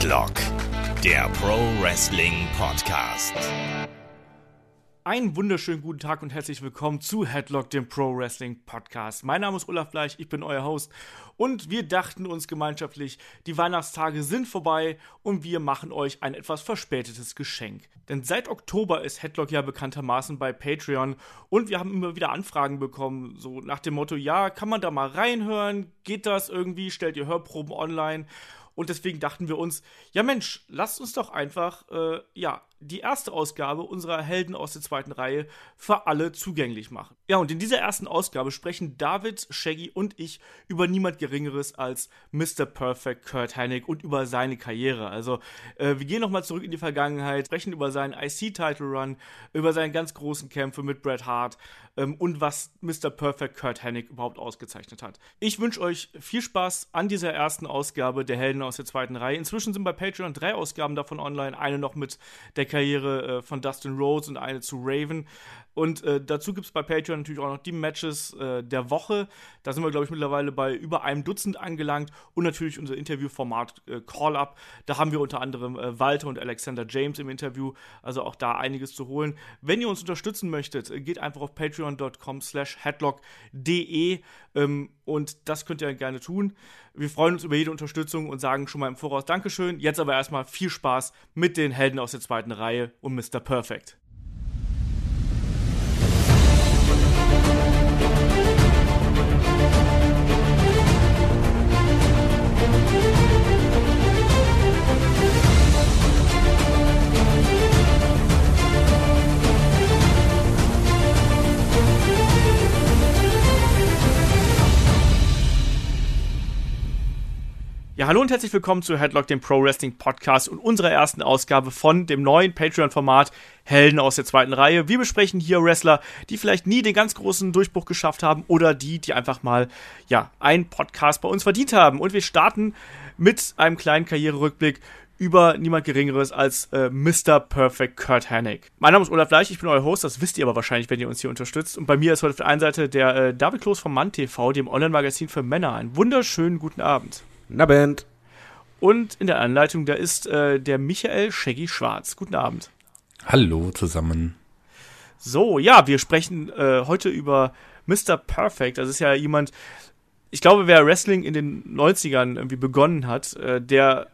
Headlock, der Pro Wrestling Podcast. Einen wunderschönen guten Tag und herzlich willkommen zu Headlock, dem Pro Wrestling Podcast. Mein Name ist Olaf Bleich, ich bin euer Host und wir dachten uns gemeinschaftlich, die Weihnachtstage sind vorbei und wir machen euch ein etwas verspätetes Geschenk. Denn seit Oktober ist Headlock ja bekanntermaßen bei Patreon und wir haben immer wieder Anfragen bekommen, so nach dem Motto, ja, kann man da mal reinhören? Geht das irgendwie? Stellt ihr Hörproben online? Und deswegen dachten wir uns, ja Mensch, lasst uns doch einfach, äh, ja, die erste Ausgabe unserer Helden aus der zweiten Reihe für alle zugänglich machen. Ja, und in dieser ersten Ausgabe sprechen David, Shaggy und ich über niemand Geringeres als Mr. Perfect Kurt Hennig und über seine Karriere. Also, äh, wir gehen nochmal zurück in die Vergangenheit, sprechen über seinen IC-Title-Run, über seine ganz großen Kämpfe mit Bret Hart ähm, und was Mr. Perfect Kurt Hennig überhaupt ausgezeichnet hat. Ich wünsche euch viel Spaß an dieser ersten Ausgabe der Helden aus der zweiten Reihe. Inzwischen sind bei Patreon drei Ausgaben davon online, eine noch mit der Karriere äh, von Dustin Rhodes und eine zu Raven. Und äh, dazu gibt es bei Patreon natürlich auch noch die Matches äh, der Woche. Da sind wir, glaube ich, mittlerweile bei über einem Dutzend angelangt. Und natürlich unser Interviewformat äh, Call-Up. Da haben wir unter anderem äh, Walter und Alexander James im Interview. Also auch da einiges zu holen. Wenn ihr uns unterstützen möchtet, äh, geht einfach auf patreon.com slash headlock.de ähm, und das könnt ihr gerne tun. Wir freuen uns über jede Unterstützung und sagen schon mal im Voraus Dankeschön. Jetzt aber erstmal viel Spaß mit den Helden aus der zweiten Reihe und Mr. Perfect. Ja, hallo und herzlich willkommen zu Headlock, dem Pro Wrestling Podcast und unserer ersten Ausgabe von dem neuen Patreon-Format Helden aus der zweiten Reihe. Wir besprechen hier Wrestler, die vielleicht nie den ganz großen Durchbruch geschafft haben oder die, die einfach mal, ja, einen Podcast bei uns verdient haben. Und wir starten mit einem kleinen Karriererückblick über niemand Geringeres als äh, Mr. Perfect Kurt Hennig. Mein Name ist Olaf Leich, ich bin euer Host, das wisst ihr aber wahrscheinlich, wenn ihr uns hier unterstützt. Und bei mir ist heute auf der einen Seite der äh, David Kloß vom Mann TV, dem Online-Magazin für Männer. Einen wunderschönen guten Abend. Na Band. Und in der Anleitung, da ist äh, der Michael Shaggy Schwarz. Guten Abend. Hallo zusammen. So, ja, wir sprechen äh, heute über Mr. Perfect. Das ist ja jemand, ich glaube, wer Wrestling in den 90ern irgendwie begonnen hat, äh, der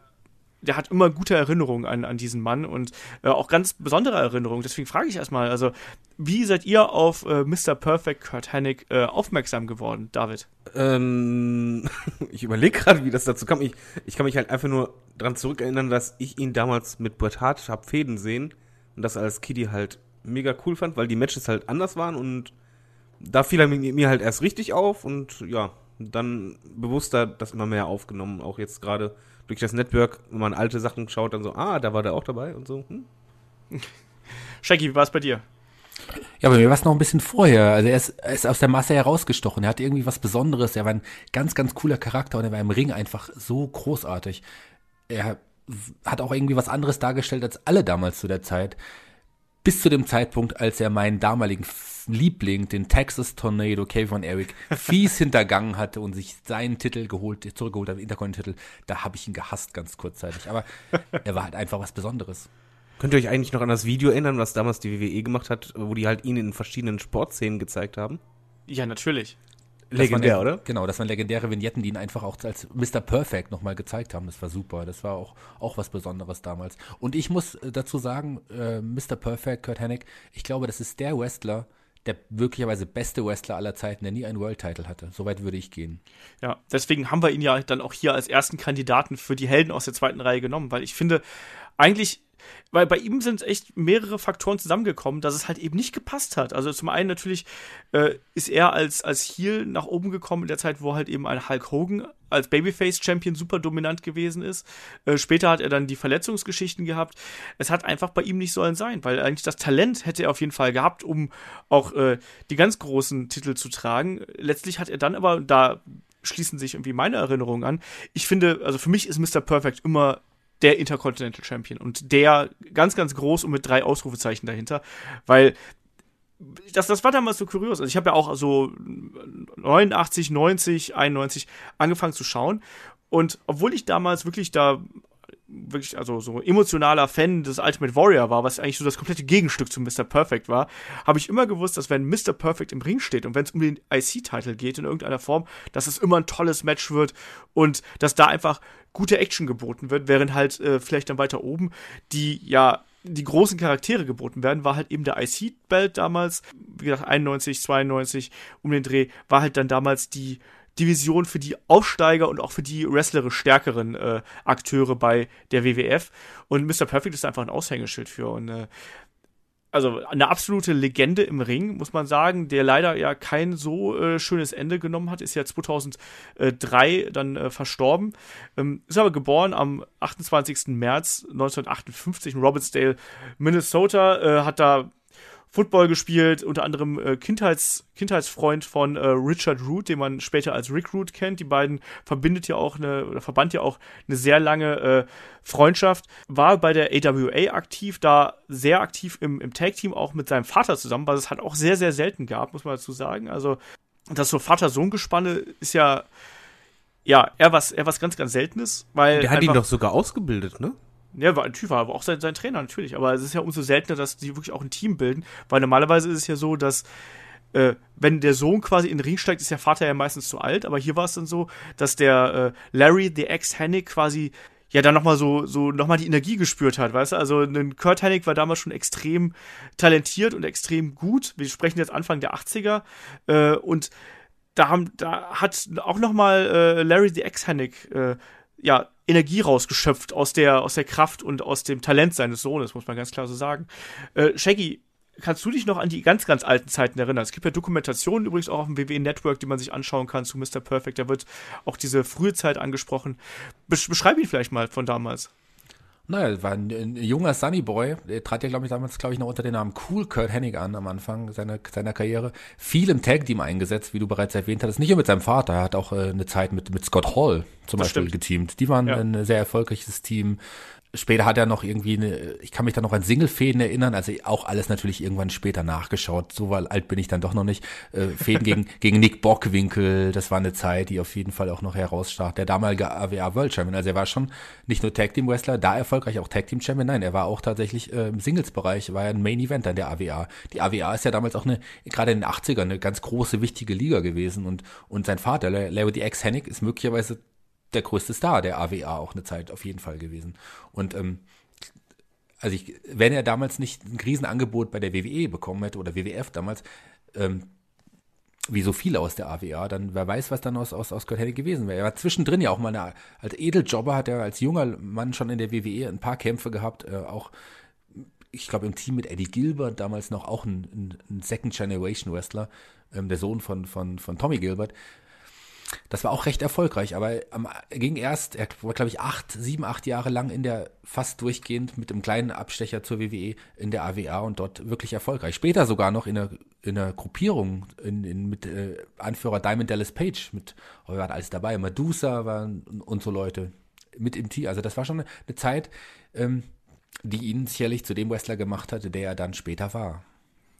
der hat immer gute Erinnerungen an, an diesen Mann und äh, auch ganz besondere Erinnerungen. Deswegen frage ich erstmal, also, wie seid ihr auf äh, Mr. Perfect Kurt Hennig äh, aufmerksam geworden, David? Ähm, ich überlege gerade, wie das dazu kam. Ich, ich kann mich halt einfach nur dran zurückerinnern, dass ich ihn damals mit Bret Hart hab Fäden sehen und das als Kitty halt mega cool fand, weil die Matches halt anders waren und da fiel er mir halt erst richtig auf und ja, dann bewusster das immer mehr aufgenommen, auch jetzt gerade durch das Network, wenn man alte Sachen schaut, dann so, ah, da war der auch dabei und so. Hm? Shaggy, wie war es bei dir? Ja, bei mir war es noch ein bisschen vorher. Also er ist, er ist aus der Masse herausgestochen. Er hatte irgendwie was Besonderes. Er war ein ganz, ganz cooler Charakter und er war im Ring einfach so großartig. Er hat auch irgendwie was anderes dargestellt als alle damals zu der Zeit. Bis zu dem Zeitpunkt, als er meinen damaligen Liebling, den Texas Tornado, Kevin Eric, fies hintergangen hatte und sich seinen Titel geholt, zurückgeholt hat, Intercontinental, da habe ich ihn gehasst ganz kurzzeitig. Aber er war halt einfach was Besonderes. Könnt ihr euch eigentlich noch an das Video erinnern, was damals die WWE gemacht hat, wo die halt ihn in verschiedenen Sportszenen gezeigt haben? Ja, natürlich. Legendär, waren, oder? Genau, das waren legendäre Vignetten, die ihn einfach auch als Mr. Perfect nochmal gezeigt haben. Das war super. Das war auch, auch was Besonderes damals. Und ich muss äh, dazu sagen, äh, Mr. Perfect, Kurt Hennig, ich glaube, das ist der Wrestler, der möglicherweise beste Wrestler aller Zeiten, der nie einen World Title hatte. Soweit würde ich gehen. Ja, deswegen haben wir ihn ja dann auch hier als ersten Kandidaten für die Helden aus der zweiten Reihe genommen, weil ich finde, eigentlich weil bei ihm sind echt mehrere Faktoren zusammengekommen, dass es halt eben nicht gepasst hat. Also zum einen natürlich äh, ist er als, als Heel nach oben gekommen in der Zeit, wo halt eben ein Hulk Hogan als Babyface-Champion super dominant gewesen ist. Äh, später hat er dann die Verletzungsgeschichten gehabt. Es hat einfach bei ihm nicht sollen sein, weil eigentlich das Talent hätte er auf jeden Fall gehabt, um auch äh, die ganz großen Titel zu tragen. Letztlich hat er dann aber, da schließen sich irgendwie meine Erinnerungen an. Ich finde, also für mich ist Mr. Perfect immer der Intercontinental Champion. Und der ganz, ganz groß und mit drei Ausrufezeichen dahinter, weil das, das war damals so kurios. Also ich habe ja auch so 89, 90, 91 angefangen zu schauen. Und obwohl ich damals wirklich da wirklich, also so emotionaler Fan des Ultimate Warrior war, was eigentlich so das komplette Gegenstück zu Mr. Perfect war, habe ich immer gewusst, dass wenn Mr. Perfect im Ring steht und wenn es um den IC-Titel geht in irgendeiner Form, dass es immer ein tolles Match wird und dass da einfach gute Action geboten wird, während halt äh, vielleicht dann weiter oben die ja die großen Charaktere geboten werden, war halt eben der IC-Belt damals, wie gesagt 91, 92 um den Dreh, war halt dann damals die Division für die Aufsteiger und auch für die wrestlerisch stärkeren äh, Akteure bei der WWF. Und Mr. Perfect ist einfach ein Aushängeschild für. Und äh, also eine absolute Legende im Ring, muss man sagen, der leider ja kein so äh, schönes Ende genommen hat, ist ja 2003 dann äh, verstorben, ähm, ist aber geboren am 28. März 1958 in Robbinsdale, Minnesota, äh, hat da Football gespielt, unter anderem äh, Kindheits, Kindheitsfreund von äh, Richard Root, den man später als Rick Root kennt. Die beiden verbindet ja auch eine, oder verband ja auch eine sehr lange äh, Freundschaft. War bei der AWA aktiv, da sehr aktiv im, im Tag-Team, auch mit seinem Vater zusammen, was es halt auch sehr, sehr selten gab, muss man dazu sagen. Also, das so Vater-Sohn-Gespanne ist ja, ja, eher was, eher was ganz, ganz Seltenes, weil. Der hat ihn doch sogar ausgebildet, ne? Ja, war ein Typ, war aber auch sein, sein Trainer natürlich. Aber es ist ja umso seltener, dass die wirklich auch ein Team bilden, weil normalerweise ist es ja so, dass äh, wenn der Sohn quasi in den Ring steigt, ist der Vater ja meistens zu alt. Aber hier war es dann so, dass der äh, Larry, the ex-Hennig, quasi ja dann nochmal so, so nochmal die Energie gespürt hat, weißt du? Also ein Kurt Hennig war damals schon extrem talentiert und extrem gut. Wir sprechen jetzt Anfang der 80er äh, und da, haben, da hat auch nochmal äh, Larry the Ex-Hennig äh, ja, Energie rausgeschöpft aus der, aus der Kraft und aus dem Talent seines Sohnes, muss man ganz klar so sagen. Äh, Shaggy, kannst du dich noch an die ganz, ganz alten Zeiten erinnern? Es gibt ja Dokumentationen übrigens auch auf dem WWE Network, die man sich anschauen kann zu Mr. Perfect. Da wird auch diese frühe Zeit angesprochen. Beschreib ihn vielleicht mal von damals. Naja, war ein, ein junger Sunny Boy. Der trat ja, glaube ich, damals, glaube ich, noch unter dem Namen Cool Kurt Hennig an am Anfang seiner, seiner Karriere. Viel im Tag-Team eingesetzt, wie du bereits erwähnt hattest. Nicht nur mit seinem Vater, er hat auch äh, eine Zeit mit, mit Scott Hall zum das Beispiel stimmt. geteamt. Die waren ja. ein sehr erfolgreiches Team. Später hat er noch irgendwie eine, ich kann mich da noch an Single-Fäden erinnern, also auch alles natürlich irgendwann später nachgeschaut, so weil alt bin ich dann doch noch nicht. Äh, Fäden gegen, gegen Nick Bockwinkel, das war eine Zeit, die auf jeden Fall auch noch herausstach. Der damalige AWA World Champion, also er war schon nicht nur Tag Team Wrestler, da erfolgreich auch Tag Team Champion, nein, er war auch tatsächlich äh, im Singles-Bereich, war ja ein Main Event an der AWA. Die AWA ist ja damals auch eine, gerade in den 80ern, eine ganz große, wichtige Liga gewesen und, und sein Vater, Larry D. X. Hennig, ist möglicherweise der größte Star der AWA auch eine Zeit auf jeden Fall gewesen. Und ähm, also ich, wenn er damals nicht ein Krisenangebot bei der WWE bekommen hätte oder WWF damals, ähm, wie so viele aus der AWA, dann wer weiß, was dann aus, aus, aus Kurt Hennig gewesen wäre. Er war zwischendrin ja auch mal eine, als Edeljobber hat er als junger Mann schon in der WWE ein paar Kämpfe gehabt, äh, auch ich glaube im Team mit Eddie Gilbert, damals noch auch ein, ein, ein Second Generation Wrestler, ähm, der Sohn von, von, von Tommy Gilbert. Das war auch recht erfolgreich, aber er ging erst, er war glaube ich acht, sieben, acht Jahre lang in der, fast durchgehend mit einem kleinen Abstecher zur WWE in der AWA und dort wirklich erfolgreich. Später sogar noch in der, in der Gruppierung in, in, mit äh, Anführer Diamond Dallas Page, mit, oh, wir waren alles dabei, Medusa waren und so Leute mit im Team. Also das war schon eine, eine Zeit, ähm, die ihn sicherlich zu dem Wrestler gemacht hatte, der er dann später war.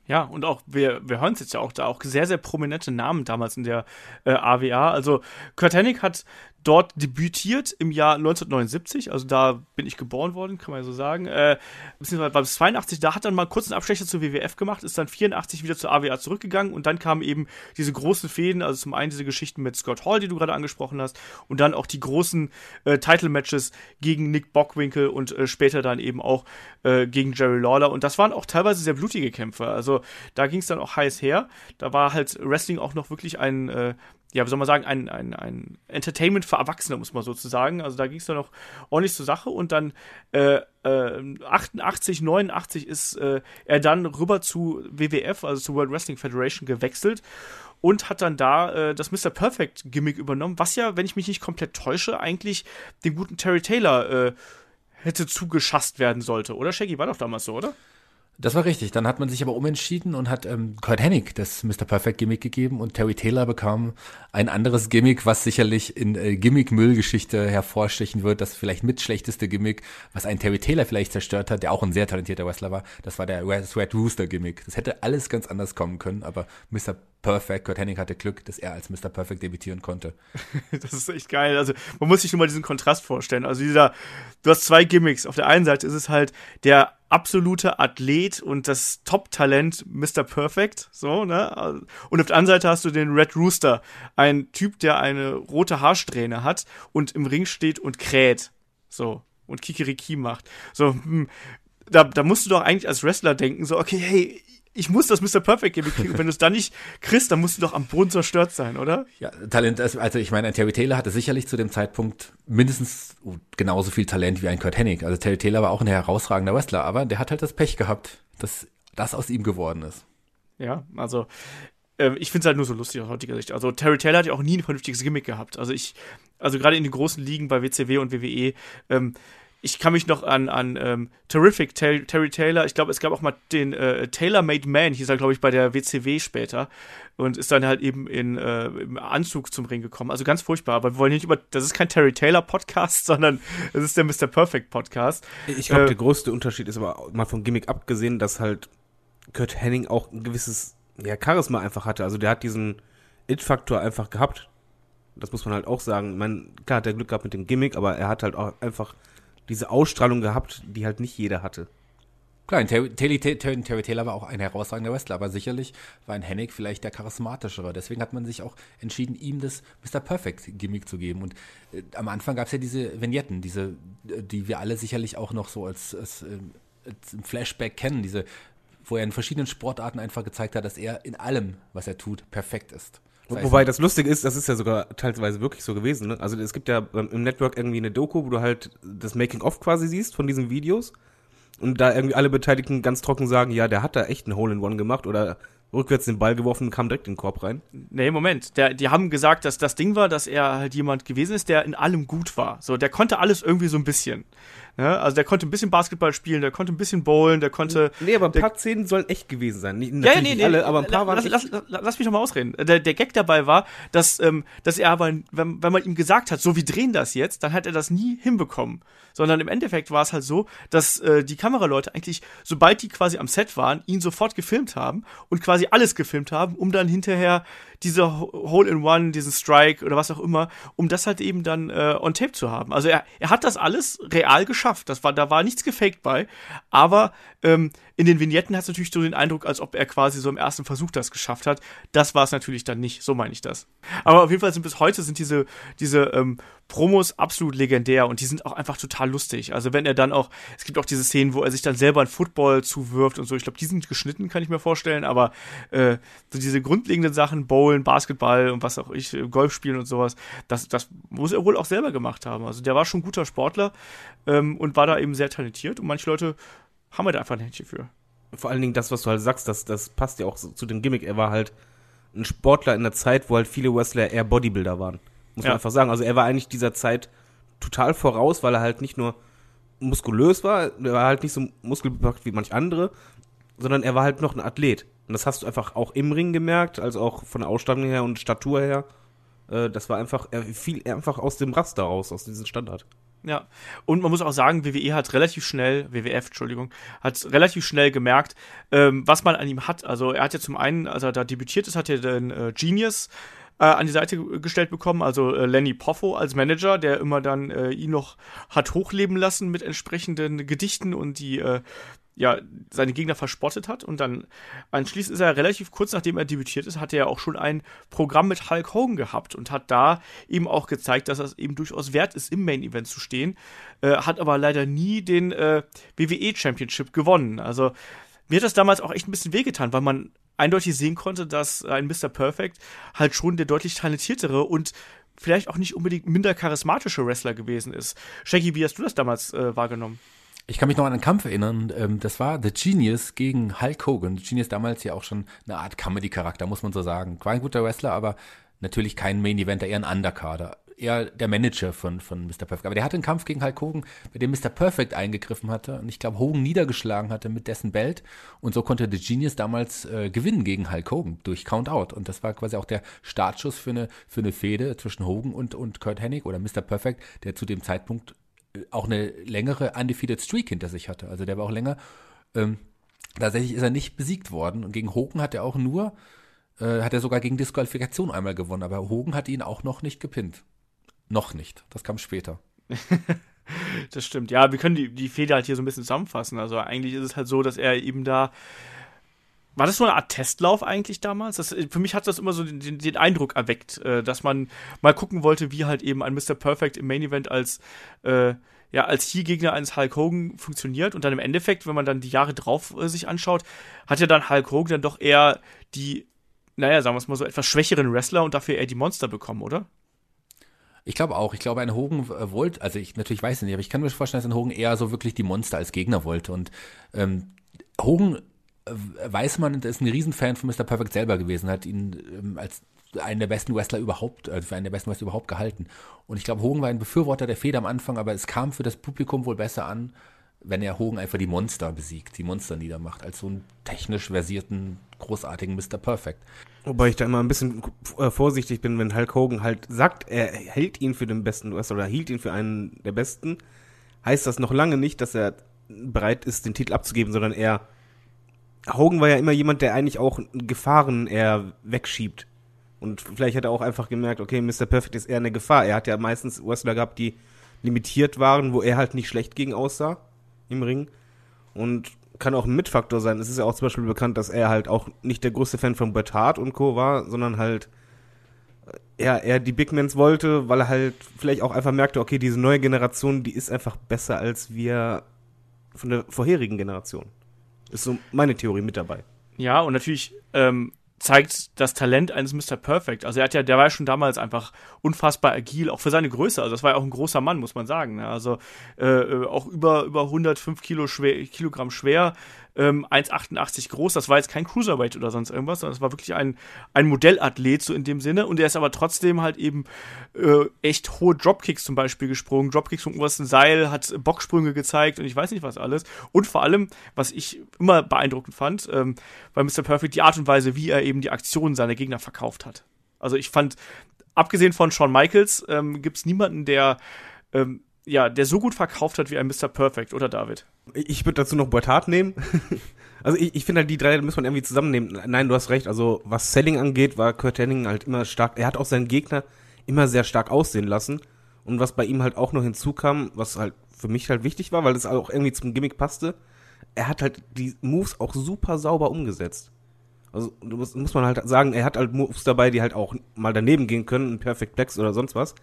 Ja, und auch, wir, wir hören es jetzt ja auch, da auch sehr, sehr prominente Namen damals in der äh, AWA. Also Kurt Hennig hat dort debütiert im Jahr 1979, also da bin ich geboren worden, kann man ja so sagen. Äh, beziehungsweise war bis 82, da hat dann mal kurz einen Abstecher zur WWF gemacht, ist dann 84 wieder zur AWA zurückgegangen und dann kamen eben diese großen Fäden, also zum einen diese Geschichten mit Scott Hall, die du gerade angesprochen hast, und dann auch die großen äh, Title-Matches gegen Nick Bockwinkel und äh, später dann eben auch äh, gegen Jerry Lawler. Und das waren auch teilweise sehr blutige Kämpfe. Also da ging es dann auch heiß her. Da war halt Wrestling auch noch wirklich ein äh, ja, wie soll man sagen, ein, ein, ein Entertainment für Erwachsene, muss man sozusagen. Also da ging es dann noch ordentlich zur Sache und dann äh, äh, 88, 89 ist äh, er dann rüber zu WWF, also zu World Wrestling Federation, gewechselt und hat dann da äh, das Mr. Perfect Gimmick übernommen, was ja, wenn ich mich nicht komplett täusche, eigentlich dem guten Terry Taylor äh, hätte zugeschasst werden sollte. Oder Shaggy war doch damals so, oder? Das war richtig. Dann hat man sich aber umentschieden und hat ähm, Kurt Hennig das Mr. Perfect Gimmick gegeben und Terry Taylor bekam ein anderes Gimmick, was sicherlich in äh, Gimmick-Müllgeschichte hervorstechen wird. Das vielleicht mit schlechteste Gimmick, was ein Terry Taylor vielleicht zerstört hat, der auch ein sehr talentierter Wrestler war. Das war der Red Rooster Gimmick. Das hätte alles ganz anders kommen können, aber Mr. Perfect. Kurt Hennig hatte Glück, dass er als Mr. Perfect debütieren konnte. Das ist echt geil. Also man muss sich nur mal diesen Kontrast vorstellen. Also dieser, du hast zwei Gimmicks. Auf der einen Seite ist es halt der absolute Athlet und das Top-Talent Mr. Perfect, so, ne? Und auf der anderen Seite hast du den Red Rooster, ein Typ, der eine rote Haarsträhne hat und im Ring steht und kräht, so, und Kikiriki macht. So, hm, da, da musst du doch eigentlich als Wrestler denken, so, okay, hey, ich muss das Mr. Perfect Gimmick kriegen. Und wenn du es dann nicht kriegst, dann musst du doch am Boden zerstört sein, oder? Ja, Talent, also ich meine, ein Terry Taylor hatte sicherlich zu dem Zeitpunkt mindestens genauso viel Talent wie ein Kurt Hennig. Also Terry Taylor war auch ein herausragender Wrestler, aber der hat halt das Pech gehabt, dass das aus ihm geworden ist. Ja, also äh, ich finde es halt nur so lustig aus heutiger Sicht. Also Terry Taylor hat ja auch nie ein vernünftiges Gimmick gehabt. Also ich, also gerade in den großen Ligen bei WCW und WWE, ähm, ich kann mich noch an, an ähm, Terrific Terry, Terry Taylor, ich glaube, es gab auch mal den äh, Taylor Made Man, hieß er, glaube ich, bei der WCW später und ist dann halt eben in, äh, im Anzug zum Ring gekommen. Also ganz furchtbar, aber wir wollen nicht über, das ist kein Terry Taylor Podcast, sondern es ist der Mr. Perfect Podcast. Ich glaube, äh, der größte Unterschied ist aber mal vom Gimmick abgesehen, dass halt Kurt Henning auch ein gewisses ja, Charisma einfach hatte. Also der hat diesen It-Faktor einfach gehabt. Das muss man halt auch sagen. Man, klar hat er Glück gehabt mit dem Gimmick, aber er hat halt auch einfach diese Ausstrahlung gehabt, die halt nicht jeder hatte. Klar, Terry, Terry, Terry, Terry Taylor war auch ein herausragender Wrestler, aber sicherlich war ein Hennig vielleicht der charismatischere. Deswegen hat man sich auch entschieden, ihm das Mr. Perfect Gimmick zu geben. Und äh, am Anfang gab es ja diese Vignetten, diese, die wir alle sicherlich auch noch so als, als, äh, als Flashback kennen, diese, wo er in verschiedenen Sportarten einfach gezeigt hat, dass er in allem, was er tut, perfekt ist. Wobei das Lustige ist, das ist ja sogar teilweise wirklich so gewesen. Ne? Also es gibt ja im Network irgendwie eine Doku, wo du halt das Making-of quasi siehst von diesen Videos und da irgendwie alle Beteiligten ganz trocken sagen, ja, der hat da echt ein Hole-in-One gemacht oder rückwärts den Ball geworfen und kam direkt in den Korb rein. Nee, Moment. Der, die haben gesagt, dass das Ding war, dass er halt jemand gewesen ist, der in allem gut war. So, der konnte alles irgendwie so ein bisschen. Ja, also der konnte ein bisschen Basketball spielen, der konnte ein bisschen bowlen, der konnte. Nee, aber ein paar Szenen sollen echt gewesen sein. Nicht, ja, nee, nicht alle, aber ein paar lass, waren. Lass, lass, lass mich noch mal ausreden. Der, der Gag dabei war, dass, ähm, dass er aber, wenn, wenn man ihm gesagt hat, so wir drehen das jetzt, dann hat er das nie hinbekommen. Sondern im Endeffekt war es halt so, dass äh, die Kameraleute eigentlich, sobald die quasi am Set waren, ihn sofort gefilmt haben und quasi alles gefilmt haben, um dann hinterher diese Hole-in-One, diesen Strike oder was auch immer, um das halt eben dann äh, on Tape zu haben. Also er, er hat das alles real geschafft. Das war, da war nichts gefaked bei. Aber ähm, in den Vignetten hat es natürlich so den Eindruck, als ob er quasi so im ersten Versuch das geschafft hat. Das war es natürlich dann nicht. So meine ich das. Aber auf jeden Fall sind bis heute sind diese, diese ähm, Promos absolut legendär und die sind auch einfach total lustig. Also wenn er dann auch, es gibt auch diese Szenen, wo er sich dann selber einen Football zuwirft und so. Ich glaube, die sind geschnitten, kann ich mir vorstellen, aber äh, so diese grundlegenden Sachen, Bowlen, Basketball und was auch ich, Golf spielen und sowas, das, das muss er wohl auch selber gemacht haben. Also der war schon ein guter Sportler ähm, und war da eben sehr talentiert und manche Leute haben wir da einfach ein Händchen für. Vor allen Dingen das, was du halt sagst, das, das passt ja auch so zu dem Gimmick. Er war halt ein Sportler in der Zeit, wo halt viele Wrestler eher Bodybuilder waren. Muss ja. man einfach sagen. Also er war eigentlich dieser Zeit total voraus, weil er halt nicht nur muskulös war, er war halt nicht so muskelbepackt wie manch andere, sondern er war halt noch ein Athlet. Und das hast du einfach auch im Ring gemerkt, also auch von der Ausstattung her und Statur her. Äh, das war einfach, er fiel einfach aus dem Raster raus, aus diesem Standard. Ja, und man muss auch sagen, WWE hat relativ schnell, WWF, Entschuldigung, hat relativ schnell gemerkt, ähm, was man an ihm hat. Also er hat ja zum einen, als er da debütiert ist, hat er den äh, Genius äh, an die Seite gestellt bekommen, also äh, Lenny Poffo als Manager, der immer dann äh, ihn noch hat hochleben lassen mit entsprechenden Gedichten und die äh, ja, seine Gegner verspottet hat und dann anschließend ist er relativ kurz nachdem er debütiert ist, hatte er auch schon ein Programm mit Hulk Hogan gehabt und hat da eben auch gezeigt, dass es eben durchaus wert ist, im Main Event zu stehen, äh, hat aber leider nie den äh, WWE Championship gewonnen. Also mir hat das damals auch echt ein bisschen wehgetan, weil man eindeutig sehen konnte, dass ein Mr. Perfect halt schon der deutlich talentiertere und vielleicht auch nicht unbedingt minder charismatische Wrestler gewesen ist. Shaggy, wie hast du das damals äh, wahrgenommen? Ich kann mich noch an einen Kampf erinnern. Ähm, das war The Genius gegen Hulk Hogan. The Genius damals ja auch schon eine Art Comedy-Charakter, muss man so sagen. War ein guter Wrestler, aber natürlich kein Main-Eventer, eher ein Undercarder. Eher der Manager von, von Mr. Perfect. Aber der hatte einen Kampf gegen Hulk Hogan, bei dem Mr. Perfect eingegriffen hatte und ich glaube Hogan niedergeschlagen hatte mit dessen Belt. Und so konnte The Genius damals äh, gewinnen gegen Hulk Hogan durch Countout. Und das war quasi auch der Startschuss für eine, für eine Fehde zwischen Hogan und, und Kurt Hennig oder Mr. Perfect, der zu dem Zeitpunkt auch eine längere undefeated Streak hinter sich hatte. Also der war auch länger. Ähm, tatsächlich ist er nicht besiegt worden. Und gegen Hogan hat er auch nur äh, hat er sogar gegen Disqualifikation einmal gewonnen, aber Hogan hat ihn auch noch nicht gepinnt. Noch nicht. Das kam später. das stimmt. Ja, wir können die, die Fehde halt hier so ein bisschen zusammenfassen. Also eigentlich ist es halt so, dass er eben da. War das so eine Art Testlauf eigentlich damals? Das, für mich hat das immer so den, den Eindruck erweckt, äh, dass man mal gucken wollte, wie halt eben ein Mr. Perfect im Main Event als äh, ja, als Hier-Gegner eines Hulk Hogan funktioniert. Und dann im Endeffekt, wenn man dann die Jahre drauf äh, sich anschaut, hat ja dann Hulk Hogan dann doch eher die, naja, sagen wir es mal so, etwas schwächeren Wrestler und dafür eher die Monster bekommen, oder? Ich glaube auch. Ich glaube, ein Hogan äh, wollte, also ich natürlich weiß es nicht, aber ich kann mir vorstellen, dass ein Hogan eher so wirklich die Monster als Gegner wollte. Und ähm, Hogan äh, weiß man, ist ein Riesenfan von Mr. Perfect selber gewesen, hat ihn ähm, als einen der besten Wrestler überhaupt, also für einen der besten Wrestler überhaupt gehalten. Und ich glaube, Hogan war ein Befürworter der Feder am Anfang, aber es kam für das Publikum wohl besser an, wenn er Hogan einfach die Monster besiegt, die Monster niedermacht, als so einen technisch versierten, großartigen Mr. Perfect. Wobei ich da immer ein bisschen äh, vorsichtig bin, wenn Hulk Hogan halt sagt, er hält ihn für den besten Wrestler oder hielt ihn für einen der besten, heißt das noch lange nicht, dass er bereit ist, den Titel abzugeben, sondern er Hogan war ja immer jemand, der eigentlich auch Gefahren eher wegschiebt. Und vielleicht hat er auch einfach gemerkt, okay, Mr. Perfect ist eher eine Gefahr. Er hat ja meistens Wrestler gehabt, die limitiert waren, wo er halt nicht schlecht gegen aussah im Ring. Und kann auch ein Mitfaktor sein. Es ist ja auch zum Beispiel bekannt, dass er halt auch nicht der größte Fan von Bret Hart und Co. war, sondern halt ja, er die Big Mans wollte, weil er halt vielleicht auch einfach merkte, okay, diese neue Generation, die ist einfach besser als wir von der vorherigen Generation. Ist so meine Theorie mit dabei. Ja, und natürlich ähm, zeigt das Talent eines Mr. Perfect. Also er hat ja, der war ja schon damals einfach unfassbar agil, auch für seine Größe. Also das war ja auch ein großer Mann, muss man sagen. Ne? Also äh, äh auch über, über 105 Kilo schwer, Kilogramm schwer, ähm, 1,88 groß. Das war jetzt kein Cruiserweight oder sonst irgendwas, sondern es war wirklich ein, ein Modellathlet so in dem Sinne. Und er ist aber trotzdem halt eben äh, echt hohe Dropkicks zum Beispiel gesprungen. Dropkicks vom obersten Seil, hat Bocksprünge gezeigt und ich weiß nicht was alles. Und vor allem, was ich immer beeindruckend fand, ähm, bei Mr. Perfect, die Art und Weise, wie er eben die Aktionen seiner Gegner verkauft hat. Also ich fand, abgesehen von Shawn Michaels, ähm, gibt es niemanden, der ähm, ja, der so gut verkauft hat wie ein Mr. Perfect, oder David? Ich würde dazu noch Bret Hart nehmen. also ich, ich finde halt, die drei muss man irgendwie zusammennehmen. Nein, du hast recht. Also was Selling angeht, war Kurt Henning halt immer stark. Er hat auch seinen Gegner immer sehr stark aussehen lassen. Und was bei ihm halt auch noch hinzukam, was halt für mich halt wichtig war, weil das auch irgendwie zum Gimmick passte, er hat halt die Moves auch super sauber umgesetzt. Also muss, muss man halt sagen, er hat halt Moves dabei, die halt auch mal daneben gehen können, ein Perfect Plex oder sonst was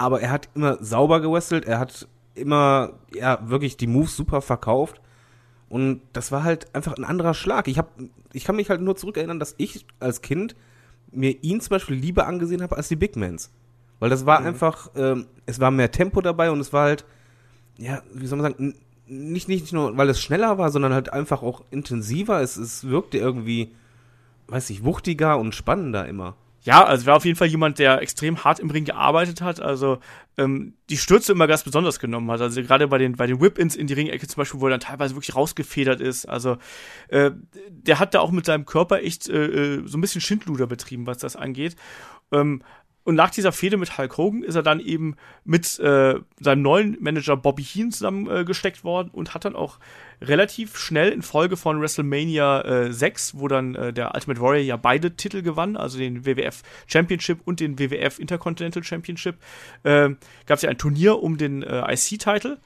aber er hat immer sauber gewestelt, er hat immer, ja, wirklich die Moves super verkauft. Und das war halt einfach ein anderer Schlag. Ich, hab, ich kann mich halt nur zurückerinnern, dass ich als Kind mir ihn zum Beispiel lieber angesehen habe als die Big Mans. Weil das war mhm. einfach, ähm, es war mehr Tempo dabei und es war halt, ja, wie soll man sagen, nicht, nicht nur, weil es schneller war, sondern halt einfach auch intensiver. Es, es wirkte irgendwie, weiß ich, wuchtiger und spannender immer. Ja, also war auf jeden Fall jemand, der extrem hart im Ring gearbeitet hat, also ähm, die Stürze immer ganz besonders genommen hat. Also gerade bei den, bei den Whip-Ins in die Ringecke zum Beispiel, wo er dann teilweise wirklich rausgefedert ist. Also äh, der hat da auch mit seinem Körper echt äh, äh so ein bisschen Schindluder betrieben, was das angeht. Ähm, und nach dieser Fehde mit Hulk Hogan ist er dann eben mit äh, seinem neuen Manager Bobby Heen zusammengesteckt worden und hat dann auch relativ schnell in Folge von WrestleMania äh, 6, wo dann äh, der Ultimate Warrior ja beide Titel gewann, also den WWF Championship und den WWF Intercontinental Championship, äh, gab es ja ein Turnier um den äh, IC-Titel.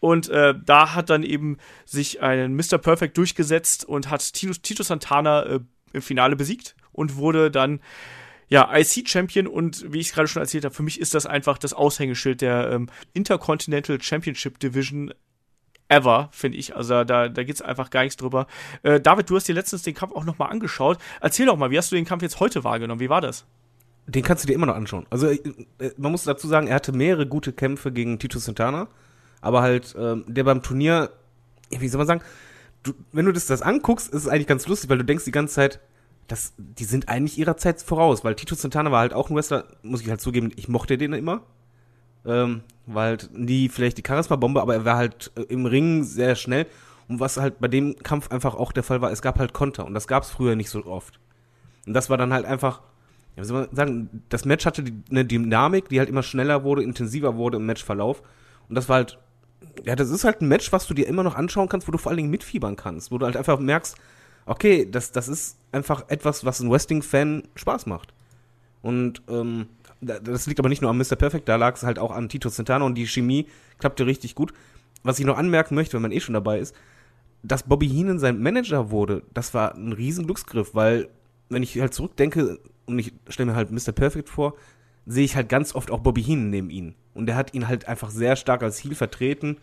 Und äh, da hat dann eben sich ein Mr. Perfect durchgesetzt und hat Tito, Tito Santana äh, im Finale besiegt und wurde dann ja, IC-Champion und wie ich es gerade schon erzählt habe, für mich ist das einfach das Aushängeschild der ähm, Intercontinental Championship Division ever, finde ich. Also da, da geht es einfach gar nichts drüber. Äh, David, du hast dir letztens den Kampf auch nochmal angeschaut. Erzähl doch mal, wie hast du den Kampf jetzt heute wahrgenommen? Wie war das? Den kannst du dir immer noch anschauen. Also äh, man muss dazu sagen, er hatte mehrere gute Kämpfe gegen Tito Santana, aber halt ähm, der beim Turnier, wie soll man sagen, du, wenn du das, das anguckst, ist es eigentlich ganz lustig, weil du denkst die ganze Zeit, das, die sind eigentlich ihrer Zeit voraus, weil Tito Santana war halt auch ein Wrestler, muss ich halt zugeben, ich mochte den immer. Ähm, war halt nie vielleicht die Charisma-Bombe, aber er war halt äh, im Ring sehr schnell. Und was halt bei dem Kampf einfach auch der Fall war, es gab halt Konter und das gab es früher nicht so oft. Und das war dann halt einfach, ja, wie soll man sagen, das Match hatte die, eine Dynamik, die halt immer schneller wurde, intensiver wurde im Matchverlauf. Und das war halt, ja, das ist halt ein Match, was du dir immer noch anschauen kannst, wo du vor allen Dingen mitfiebern kannst, wo du halt einfach merkst, okay, das, das ist einfach etwas, was ein Wrestling-Fan Spaß macht. Und ähm, das liegt aber nicht nur an Mr. Perfect, da lag es halt auch an Tito Santana und die Chemie klappte richtig gut. Was ich noch anmerken möchte, wenn man eh schon dabei ist, dass Bobby Heenan sein Manager wurde, das war ein riesen Glücksgriff, weil wenn ich halt zurückdenke und ich stelle mir halt Mr. Perfect vor, sehe ich halt ganz oft auch Bobby Heenan neben ihn. Und der hat ihn halt einfach sehr stark als Heel vertreten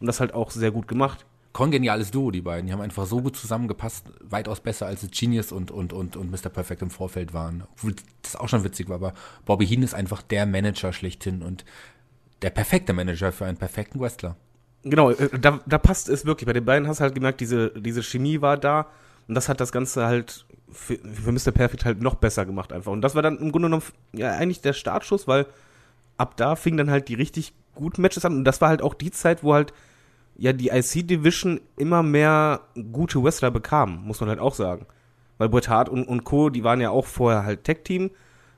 und das halt auch sehr gut gemacht. Kongeniales Duo, die beiden. Die haben einfach so gut zusammengepasst, weitaus besser als Genius und, und, und, und Mr. Perfect im Vorfeld waren. Obwohl das auch schon witzig war, aber Bobby Heenan ist einfach der Manager schlechthin und der perfekte Manager für einen perfekten Wrestler. Genau, äh, da, da passt es wirklich. Bei den beiden hast du halt gemerkt, diese, diese Chemie war da und das hat das Ganze halt für, für Mr. Perfect halt noch besser gemacht einfach. Und das war dann im Grunde genommen ja eigentlich der Startschuss, weil ab da fingen dann halt die richtig guten Matches an und das war halt auch die Zeit, wo halt ja die IC Division immer mehr gute Wrestler bekam, muss man halt auch sagen. Weil Bret Hart und, und Co., die waren ja auch vorher halt Tag Team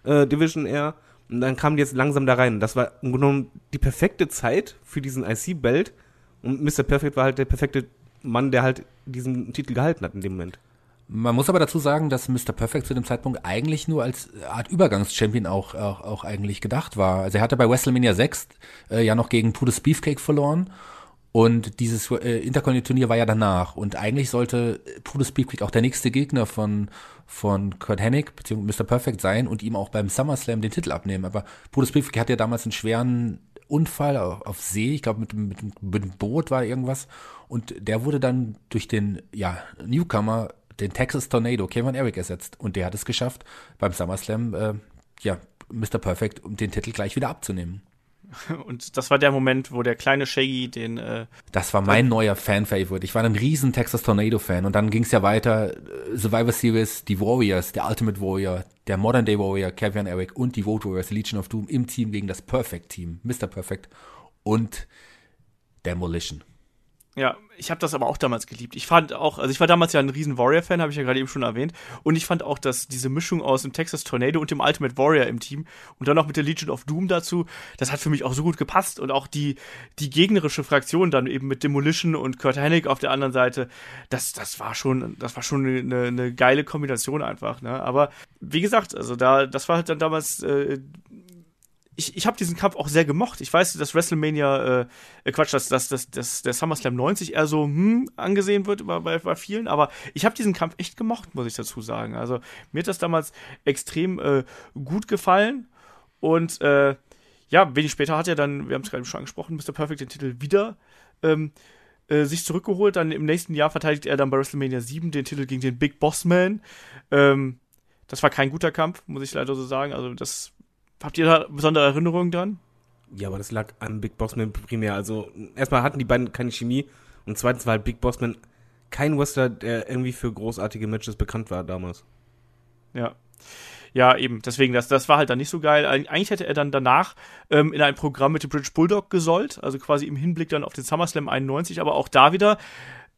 äh, eher und dann kamen die jetzt langsam da rein. Das war im Grunde die perfekte Zeit für diesen IC Belt und Mr. Perfect war halt der perfekte Mann, der halt diesen Titel gehalten hat in dem Moment. Man muss aber dazu sagen, dass Mr. Perfect zu dem Zeitpunkt eigentlich nur als Art Übergangschampion auch, auch, auch eigentlich gedacht war. Also er hatte bei WrestleMania 6 äh, ja noch gegen Pudes Beefcake verloren und dieses äh, Intercontinental-Turnier war ja danach. Und eigentlich sollte Pudes Beefcake auch der nächste Gegner von, von Kurt Hennig, beziehungsweise Mr. Perfect sein und ihm auch beim SummerSlam den Titel abnehmen. Aber Pudes Beefcake hatte ja damals einen schweren Unfall auf See, ich glaube mit, mit, mit dem Boot war irgendwas. Und der wurde dann durch den ja, Newcomer, den Texas Tornado, Kevin Eric ersetzt. Und der hat es geschafft, beim SummerSlam, äh, ja, Mr. Perfect, um den Titel gleich wieder abzunehmen. Und das war der Moment, wo der kleine Shaggy den. Äh, das war mein neuer Fan-Favorite. Ich war ein riesen Texas Tornado-Fan. Und dann ging es ja weiter. Äh, Survivor Series, die Warriors, der Ultimate Warrior, der Modern Day Warrior, Kevin Eric und die Vote Warriors, Legion of Doom im Team gegen das Perfect Team, Mr. Perfect und Demolition. Ja, ich habe das aber auch damals geliebt. Ich fand auch, also ich war damals ja ein riesen Warrior-Fan, habe ich ja gerade eben schon erwähnt. Und ich fand auch, dass diese Mischung aus dem Texas Tornado und dem Ultimate Warrior im Team und dann noch mit der Legion of Doom dazu, das hat für mich auch so gut gepasst. Und auch die, die gegnerische Fraktion dann eben mit Demolition und Kurt Hennig auf der anderen Seite, das, das war schon, das war schon eine, eine geile Kombination einfach. Ne? Aber wie gesagt, also da, das war halt dann damals äh, ich, ich habe diesen Kampf auch sehr gemocht. Ich weiß, dass WrestleMania, äh, äh Quatsch, dass, dass, dass, dass der SummerSlam 90 eher so hm, angesehen wird bei, bei, vielen, aber ich habe diesen Kampf echt gemocht, muss ich dazu sagen. Also mir hat das damals extrem äh, gut gefallen und äh, ja, wenig später hat er dann, wir haben es gerade schon angesprochen, Mr. Perfect den Titel wieder ähm, äh, sich zurückgeholt. Dann im nächsten Jahr verteidigt er dann bei WrestleMania 7 den Titel gegen den Big Boss Man. Ähm, das war kein guter Kampf, muss ich leider so sagen. Also das Habt ihr da besondere Erinnerungen dran? Ja, aber das lag an Big Bossman primär. Also erstmal hatten die beiden keine Chemie und zweitens war halt Big Bossman kein Wrestler, der irgendwie für großartige Matches bekannt war damals. Ja. Ja, eben. Deswegen, das, das war halt dann nicht so geil. Eigentlich hätte er dann danach ähm, in ein Programm mit dem British Bulldog gesollt, also quasi im Hinblick dann auf den SummerSlam 91, aber auch da wieder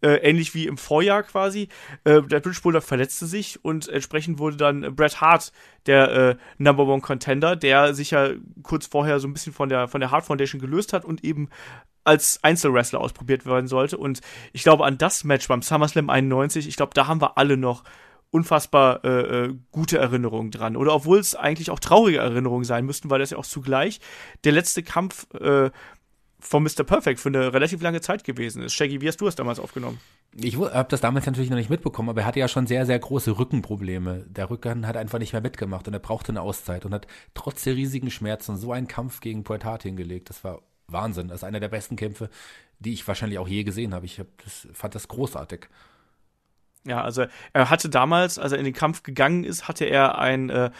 äh, ähnlich wie im Vorjahr quasi. Äh, der British Bulldog verletzte sich und entsprechend wurde dann Bret Hart der äh, Number One Contender, der sich ja kurz vorher so ein bisschen von der, von der Hart Foundation gelöst hat und eben als Einzelwrestler ausprobiert werden sollte. Und ich glaube, an das Match beim SummerSlam 91, ich glaube, da haben wir alle noch unfassbar äh, äh, gute Erinnerungen dran. Oder obwohl es eigentlich auch traurige Erinnerungen sein müssten, weil das ja auch zugleich der letzte Kampf äh, von Mr. Perfect für eine relativ lange Zeit gewesen ist. Shaggy, wie hast du es damals aufgenommen? Ich habe das damals natürlich noch nicht mitbekommen, aber er hatte ja schon sehr, sehr große Rückenprobleme. Der Rücken hat einfach nicht mehr mitgemacht und er brauchte eine Auszeit und hat trotz der riesigen Schmerzen so einen Kampf gegen Hart hingelegt. Das war Wahnsinn. Das ist einer der besten Kämpfe, die ich wahrscheinlich auch je gesehen habe. Ich hab das, fand das großartig. Ja, also er hatte damals, als er in den Kampf gegangen ist, hatte er ein äh,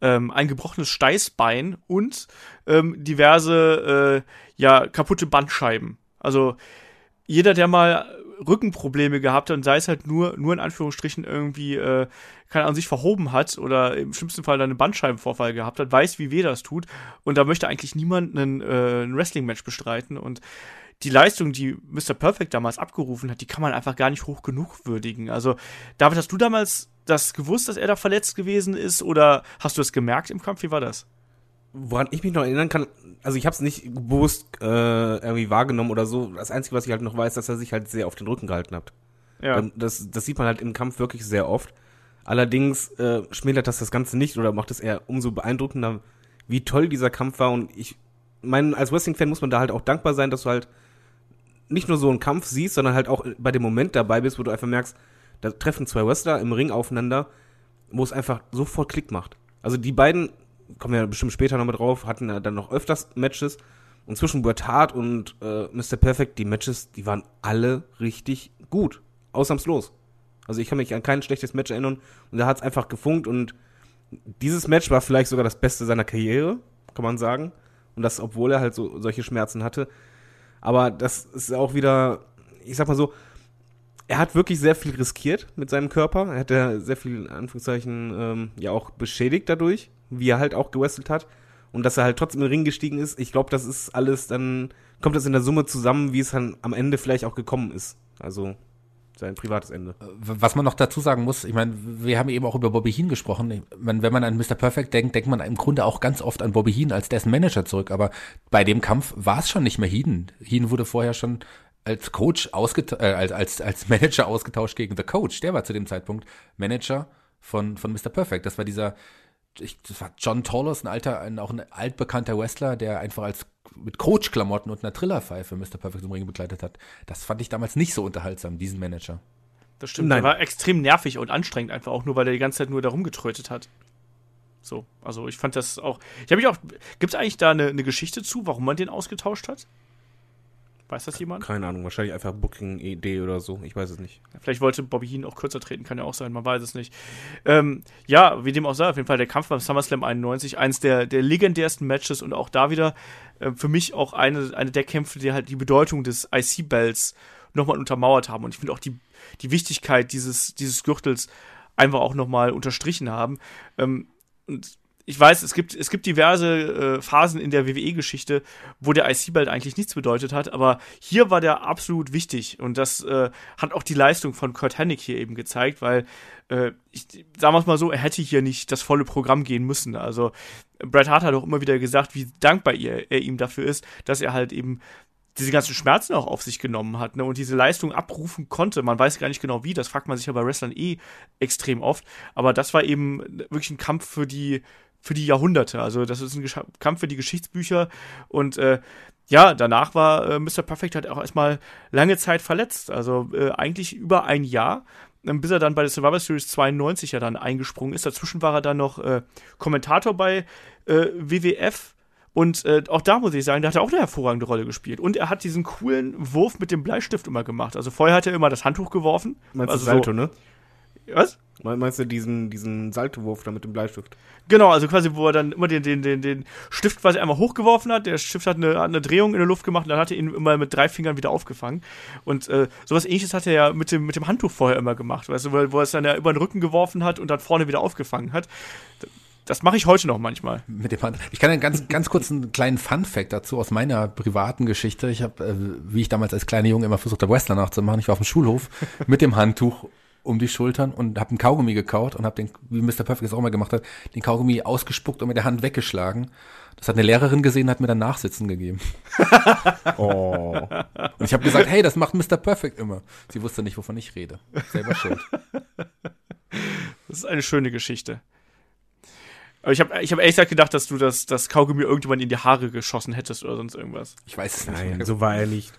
ähm, ein gebrochenes Steißbein und ähm, diverse äh, ja kaputte Bandscheiben. Also jeder, der mal Rückenprobleme gehabt hat und sei es halt nur, nur in Anführungsstrichen irgendwie, äh, keine Ahnung, sich verhoben hat oder im schlimmsten Fall dann einen Bandscheibenvorfall gehabt hat, weiß, wie weh das tut. Und da möchte eigentlich niemand einen, äh, ein Wrestling-Match bestreiten. Und die Leistung, die Mr. Perfect damals abgerufen hat, die kann man einfach gar nicht hoch genug würdigen. Also, David, hast du damals das gewusst, dass er da verletzt gewesen ist oder hast du es gemerkt im Kampf? Wie war das? Woran ich mich noch erinnern kann, also ich habe es nicht bewusst äh, irgendwie wahrgenommen oder so. Das Einzige, was ich halt noch weiß, dass er sich halt sehr auf den Rücken gehalten hat. Ja. Das, das sieht man halt im Kampf wirklich sehr oft. Allerdings äh, schmälert das das Ganze nicht oder macht es eher umso beeindruckender, wie toll dieser Kampf war. Und ich meine, als Wrestling-Fan muss man da halt auch dankbar sein, dass du halt nicht nur so einen Kampf siehst, sondern halt auch bei dem Moment dabei bist, wo du einfach merkst, da treffen zwei Wrestler im Ring aufeinander, wo es einfach sofort Klick macht. Also die beiden, kommen wir ja bestimmt später noch mal drauf, hatten ja dann noch öfters Matches. Und zwischen Bret Hart und äh, Mr. Perfect, die Matches, die waren alle richtig gut. Ausnahmslos. Also ich kann mich an kein schlechtes Match erinnern. Und da hat es einfach gefunkt. Und dieses Match war vielleicht sogar das Beste seiner Karriere, kann man sagen. Und das, obwohl er halt so solche Schmerzen hatte. Aber das ist auch wieder, ich sag mal so, er hat wirklich sehr viel riskiert mit seinem Körper. Er hat ja sehr viel, in Anführungszeichen, ähm, ja auch beschädigt dadurch, wie er halt auch gewrestelt hat. Und dass er halt trotzdem in den Ring gestiegen ist, ich glaube, das ist alles dann, kommt das in der Summe zusammen, wie es dann am Ende vielleicht auch gekommen ist. Also sein privates Ende. Was man noch dazu sagen muss, ich meine, wir haben eben auch über Bobby Heen gesprochen. Ich mein, wenn man an Mr. Perfect denkt, denkt man im Grunde auch ganz oft an Bobby Heen als dessen Manager zurück. Aber bei dem Kampf war es schon nicht mehr Heen. Heen wurde vorher schon als Coach ausgetauscht, äh, als, als, als Manager ausgetauscht gegen The Coach. Der war zu dem Zeitpunkt Manager von, von Mr. Perfect. Das war dieser, ich, das war John Torlos, ein alter, ein, auch ein altbekannter Wrestler, der einfach als mit Coach-Klamotten und einer Trillerpfeife Mr. Perfect im Ring begleitet hat. Das fand ich damals nicht so unterhaltsam, diesen Manager. Das stimmt. Nein. Der war extrem nervig und anstrengend einfach auch nur, weil er die ganze Zeit nur da rumgetrötet hat. So, also ich fand das auch. Ich habe mich auch. Gibt es eigentlich da eine, eine Geschichte zu, warum man den ausgetauscht hat? Weiß das jemand? Keine Ahnung, wahrscheinlich einfach Booking-Idee oder so. Ich weiß es nicht. Vielleicht wollte Bobby Heen auch kürzer treten, kann ja auch sein, man weiß es nicht. Ähm, ja, wie dem auch sei, auf jeden Fall der Kampf beim SummerSlam 91, eins der, der legendärsten Matches und auch da wieder äh, für mich auch eine, eine der Kämpfe, die halt die Bedeutung des IC-Bells nochmal untermauert haben. Und ich finde auch die, die Wichtigkeit dieses, dieses Gürtels einfach auch nochmal unterstrichen haben. Ähm, und ich weiß, es gibt, es gibt diverse äh, Phasen in der WWE-Geschichte, wo der IC-Belt eigentlich nichts bedeutet hat, aber hier war der absolut wichtig und das äh, hat auch die Leistung von Kurt Hennig hier eben gezeigt, weil, äh, ich, sagen wir es mal so, er hätte hier nicht das volle Programm gehen müssen. Also Bret Hart hat auch immer wieder gesagt, wie dankbar er, er ihm dafür ist, dass er halt eben diese ganzen Schmerzen auch auf sich genommen hat ne, und diese Leistung abrufen konnte. Man weiß gar nicht genau wie, das fragt man sich ja bei Wrestlern eh extrem oft. Aber das war eben wirklich ein Kampf für die, für die Jahrhunderte. Also das ist ein Gesch Kampf für die Geschichtsbücher und äh, ja, danach war äh, Mr. Perfect halt auch erstmal lange Zeit verletzt. Also äh, eigentlich über ein Jahr, ähm, bis er dann bei der Survivor Series 92 ja dann eingesprungen ist. Dazwischen war er dann noch äh, Kommentator bei äh, WWF. Und äh, auch da muss ich sagen, da hat er auch eine hervorragende Rolle gespielt. Und er hat diesen coolen Wurf mit dem Bleistift immer gemacht. Also vorher hat er immer das Handtuch geworfen. Meinst also du Salto, ne? Was? Meinst du diesen, diesen Saltowurf da mit dem Bleistift? Genau, also quasi, wo er dann immer den, den, den, den Stift quasi einmal hochgeworfen hat. Der Stift hat eine, hat eine Drehung in der Luft gemacht und dann hat er ihn immer mit drei Fingern wieder aufgefangen. Und äh, sowas ähnliches hat er ja mit dem, mit dem Handtuch vorher immer gemacht, weißt du, wo, wo er es dann ja über den Rücken geworfen hat und dann vorne wieder aufgefangen hat. Das mache ich heute noch manchmal. Mit dem Hand. Ich kann einen ganz, ganz kurz einen kleinen Fun-Fact dazu aus meiner privaten Geschichte. Ich habe, äh, wie ich damals als kleiner Junge immer versucht habe, Wrestler nachzumachen. Ich war auf dem Schulhof mit dem Handtuch um die Schultern und habe einen Kaugummi gekaut und habe den, wie Mr. Perfect es auch mal gemacht hat, den Kaugummi ausgespuckt und mit der Hand weggeschlagen. Das hat eine Lehrerin gesehen, hat mir dann Nachsitzen gegeben. Oh. Und ich habe gesagt, hey, das macht Mr. Perfect immer. Sie wusste nicht, wovon ich rede. Selber schuld. Das ist eine schöne Geschichte. Aber ich habe ich hab ehrlich gesagt gedacht, dass du das, das Kaugummi irgendwann in die Haare geschossen hättest oder sonst irgendwas. Ich weiß es nicht. Nein, so war er nicht.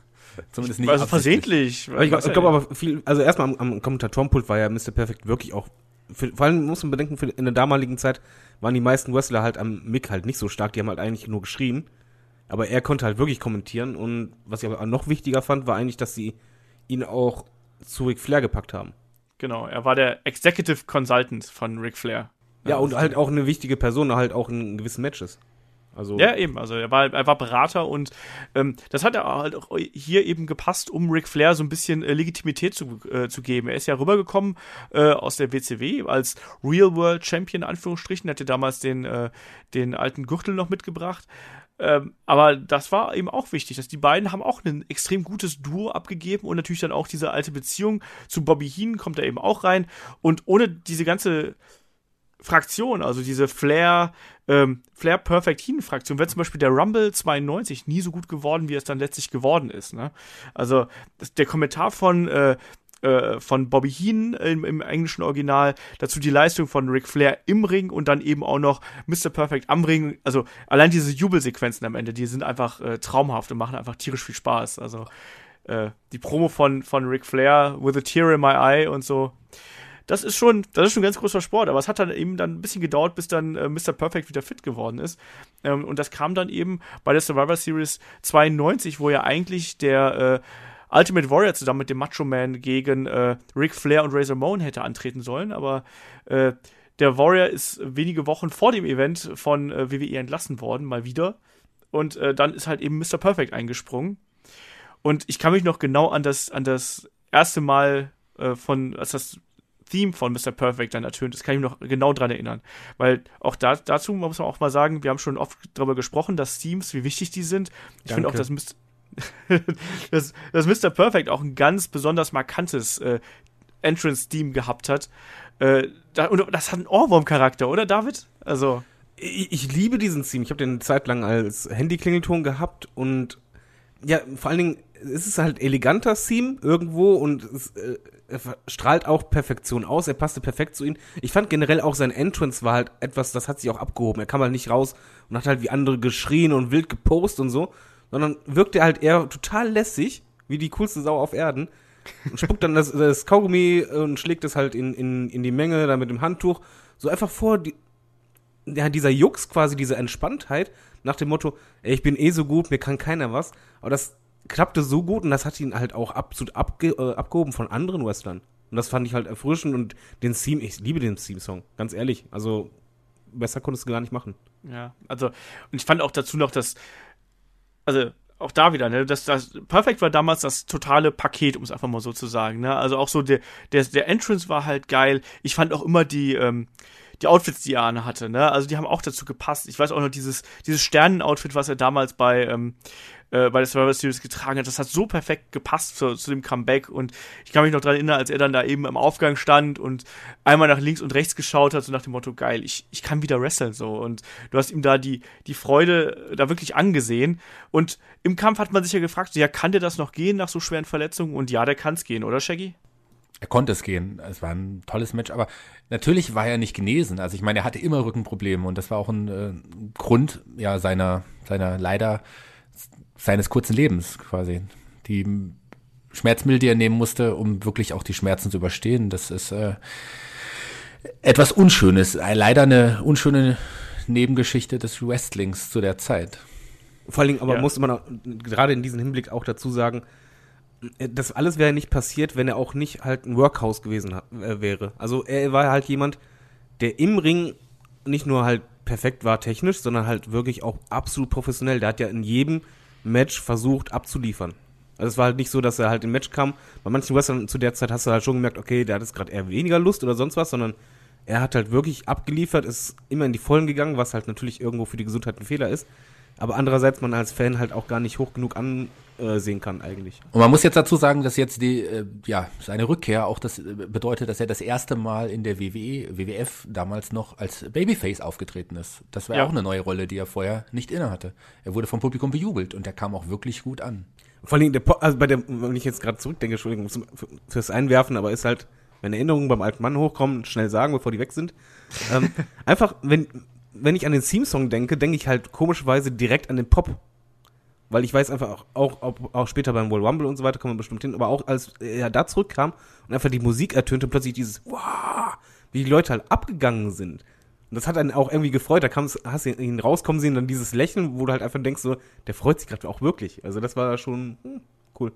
Zumindest nicht Also versehentlich. Aber ich, ich glaube aber viel, also erstmal am, am Kommentatorenpult war ja Mr. Perfect wirklich auch, für, vor allem muss man bedenken, für, in der damaligen Zeit waren die meisten Wrestler halt am Mic halt nicht so stark, die haben halt eigentlich nur geschrien. Aber er konnte halt wirklich kommentieren und was ich aber noch wichtiger fand, war eigentlich, dass sie ihn auch zu Ric Flair gepackt haben. Genau, er war der Executive Consultant von Ric Flair. Ja, und halt auch eine wichtige Person, halt auch in gewissen Matches. Also, Ja, eben. Also er war, er war Berater und ähm, das hat er halt auch hier eben gepasst, um Ric Flair so ein bisschen äh, Legitimität zu, äh, zu geben. Er ist ja rübergekommen äh, aus der WCW als Real World Champion, in Anführungsstrichen, hatte damals den, äh, den alten Gürtel noch mitgebracht. Ähm, aber das war eben auch wichtig, dass die beiden haben auch ein extrem gutes Duo abgegeben und natürlich dann auch diese alte Beziehung zu Bobby Heenan kommt da eben auch rein. Und ohne diese ganze Fraktion, also diese Flair, ähm, Flair Perfect Heen Fraktion, wäre zum Beispiel der Rumble 92 nie so gut geworden, wie es dann letztlich geworden ist. Ne? Also das, der Kommentar von äh, äh, von Bobby Heen im, im, englischen Original, dazu die Leistung von Ric Flair im Ring und dann eben auch noch Mr. Perfect am Ring. Also allein diese Jubelsequenzen am Ende, die sind einfach äh, traumhaft und machen einfach tierisch viel Spaß. Also äh, die Promo von, von Ric Flair, With a Tear in My Eye und so. Das ist schon, das ist schon ein ganz großer Sport, aber es hat dann eben dann ein bisschen gedauert, bis dann äh, Mr. Perfect wieder fit geworden ist. Ähm, und das kam dann eben bei der Survivor Series 92, wo ja eigentlich der äh, Ultimate Warrior zusammen mit dem Macho Man gegen äh, Ric Flair und Razor Ramon hätte antreten sollen, aber äh, der Warrior ist wenige Wochen vor dem Event von äh, WWE entlassen worden, mal wieder. Und äh, dann ist halt eben Mr. Perfect eingesprungen. Und ich kann mich noch genau an das, an das erste Mal äh, von, als das Theme von Mr. Perfect dann ertönt ist, kann ich mich noch genau dran erinnern. Weil auch da, dazu muss man auch mal sagen, wir haben schon oft darüber gesprochen, dass Themes, wie wichtig die sind. Ich finde auch, dass, Mr. dass, dass Mr. Perfect auch ein ganz besonders markantes äh, Entrance-Theme gehabt hat. Äh, da, und das hat einen Ohrwurm-Charakter, oder David? Also. Ich, ich liebe diesen Theme. Ich habe den zeitlang als Handy-Klingelton gehabt und ja, vor allen Dingen es ist halt eleganter Theme irgendwo und es, äh, er strahlt auch Perfektion aus. Er passte perfekt zu ihm. Ich fand generell auch sein Entrance war halt etwas, das hat sich auch abgehoben. Er kam halt nicht raus und hat halt wie andere geschrien und wild gepost und so, sondern wirkte halt eher total lässig, wie die coolste Sau auf Erden. Und spuckt dann das, das Kaugummi und schlägt es halt in, in, in die Menge, da mit dem Handtuch. So einfach vor, die, ja, dieser Jux quasi, diese Entspanntheit, nach dem Motto, ey, ich bin eh so gut, mir kann keiner was. Aber das klappte so gut und das hat ihn halt auch absolut abge äh, abgehoben von anderen Wrestlern. Und das fand ich halt erfrischend und den Theme, ich liebe den Theme-Song, ganz ehrlich. Also, besser konntest du gar nicht machen. Ja, also, und ich fand auch dazu noch, dass, also, auch da wieder, ne, das, das Perfect war damals das totale Paket, um es einfach mal so zu sagen, ne? Also auch so der, der, der Entrance war halt geil. Ich fand auch immer die, ähm, die Outfits, die er anhatte, ne? Also die haben auch dazu gepasst. Ich weiß auch noch dieses, dieses Sternen-Outfit, was er damals bei, ähm, äh, bei der Survivor Series getragen hat. Das hat so perfekt gepasst zu, zu dem Comeback und ich kann mich noch daran erinnern, als er dann da eben im Aufgang stand und einmal nach links und rechts geschaut hat, so nach dem Motto, geil, ich, ich kann wieder wresteln so und du hast ihm da die, die Freude da wirklich angesehen und im Kampf hat man sich ja gefragt, ja, kann der das noch gehen nach so schweren Verletzungen und ja, der kann es gehen, oder Shaggy? Er konnte es gehen. Es war ein tolles Match, aber natürlich war er nicht genesen. Also ich meine, er hatte immer Rückenprobleme und das war auch ein äh, Grund ja seiner seiner leider seines kurzen Lebens quasi. Die Schmerzmittel, die er nehmen musste, um wirklich auch die Schmerzen zu überstehen, das ist äh, etwas Unschönes. Äh, leider eine unschöne Nebengeschichte des Wrestlings zu der Zeit. Vor allen Dingen aber ja. muss man gerade in diesem Hinblick auch dazu sagen, das alles wäre nicht passiert, wenn er auch nicht halt ein Workhouse gewesen äh, wäre. Also er war halt jemand, der im Ring nicht nur halt perfekt war technisch, sondern halt wirklich auch absolut professionell. Der hat ja in jedem Match versucht abzuliefern. Also es war halt nicht so, dass er halt im Match kam. Bei manchen Wrestlern zu der Zeit hast du halt schon gemerkt, okay, der hat jetzt gerade eher weniger Lust oder sonst was, sondern er hat halt wirklich abgeliefert, ist immer in die Vollen gegangen, was halt natürlich irgendwo für die Gesundheit ein Fehler ist. Aber andererseits man als Fan halt auch gar nicht hoch genug ansehen kann eigentlich. Und man muss jetzt dazu sagen, dass jetzt die, äh, ja, seine Rückkehr auch das äh, bedeutet, dass er das erste Mal in der WWE, WWF damals noch als Babyface aufgetreten ist. Das war ja. auch eine neue Rolle, die er vorher nicht inne hatte. Er wurde vom Publikum bejubelt und er kam auch wirklich gut an. Vor allem, der, also bei der, wenn ich jetzt gerade zurückdenke, Entschuldigung fürs Einwerfen, aber ist halt, wenn Erinnerungen beim alten Mann hochkommen, schnell sagen, bevor die weg sind. ähm, einfach, wenn, wenn ich an den Theme-Song denke, denke ich halt komischerweise direkt an den Pop. Weil ich weiß einfach auch, auch, auch später beim World Rumble und so weiter kommen wir bestimmt hin, aber auch als er da zurückkam und einfach die Musik ertönte, plötzlich dieses, wow, wie die Leute halt abgegangen sind. Und das hat einen auch irgendwie gefreut. Da kam's, hast du ihn rauskommen sehen, dann dieses Lächeln, wo du halt einfach denkst, so, der freut sich gerade auch wirklich. Also das war schon hm, cool.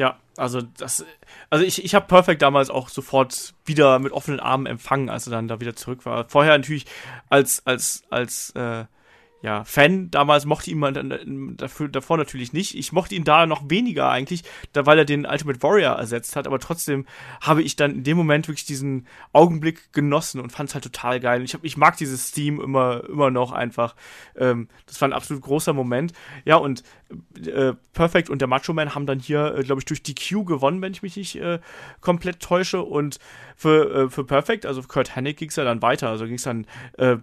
Ja, also das, also ich, ich habe Perfect damals auch sofort wieder mit offenen Armen empfangen, als er dann da wieder zurück war. Vorher natürlich als, als, als, äh, ja, Fan damals mochte ihn man dafür, davor natürlich nicht. Ich mochte ihn da noch weniger eigentlich, da weil er den Ultimate Warrior ersetzt hat, aber trotzdem habe ich dann in dem Moment wirklich diesen Augenblick genossen und fand es halt total geil. Ich, hab, ich mag dieses Theme immer, immer noch einfach. Ähm, das war ein absolut großer Moment. Ja, und äh, Perfect und der Macho Man haben dann hier, äh, glaube ich, durch die Q gewonnen, wenn ich mich nicht äh, komplett täusche. Und für, äh, für Perfect, also für Kurt Hennig ging es ja dann weiter. Also ging es dann äh,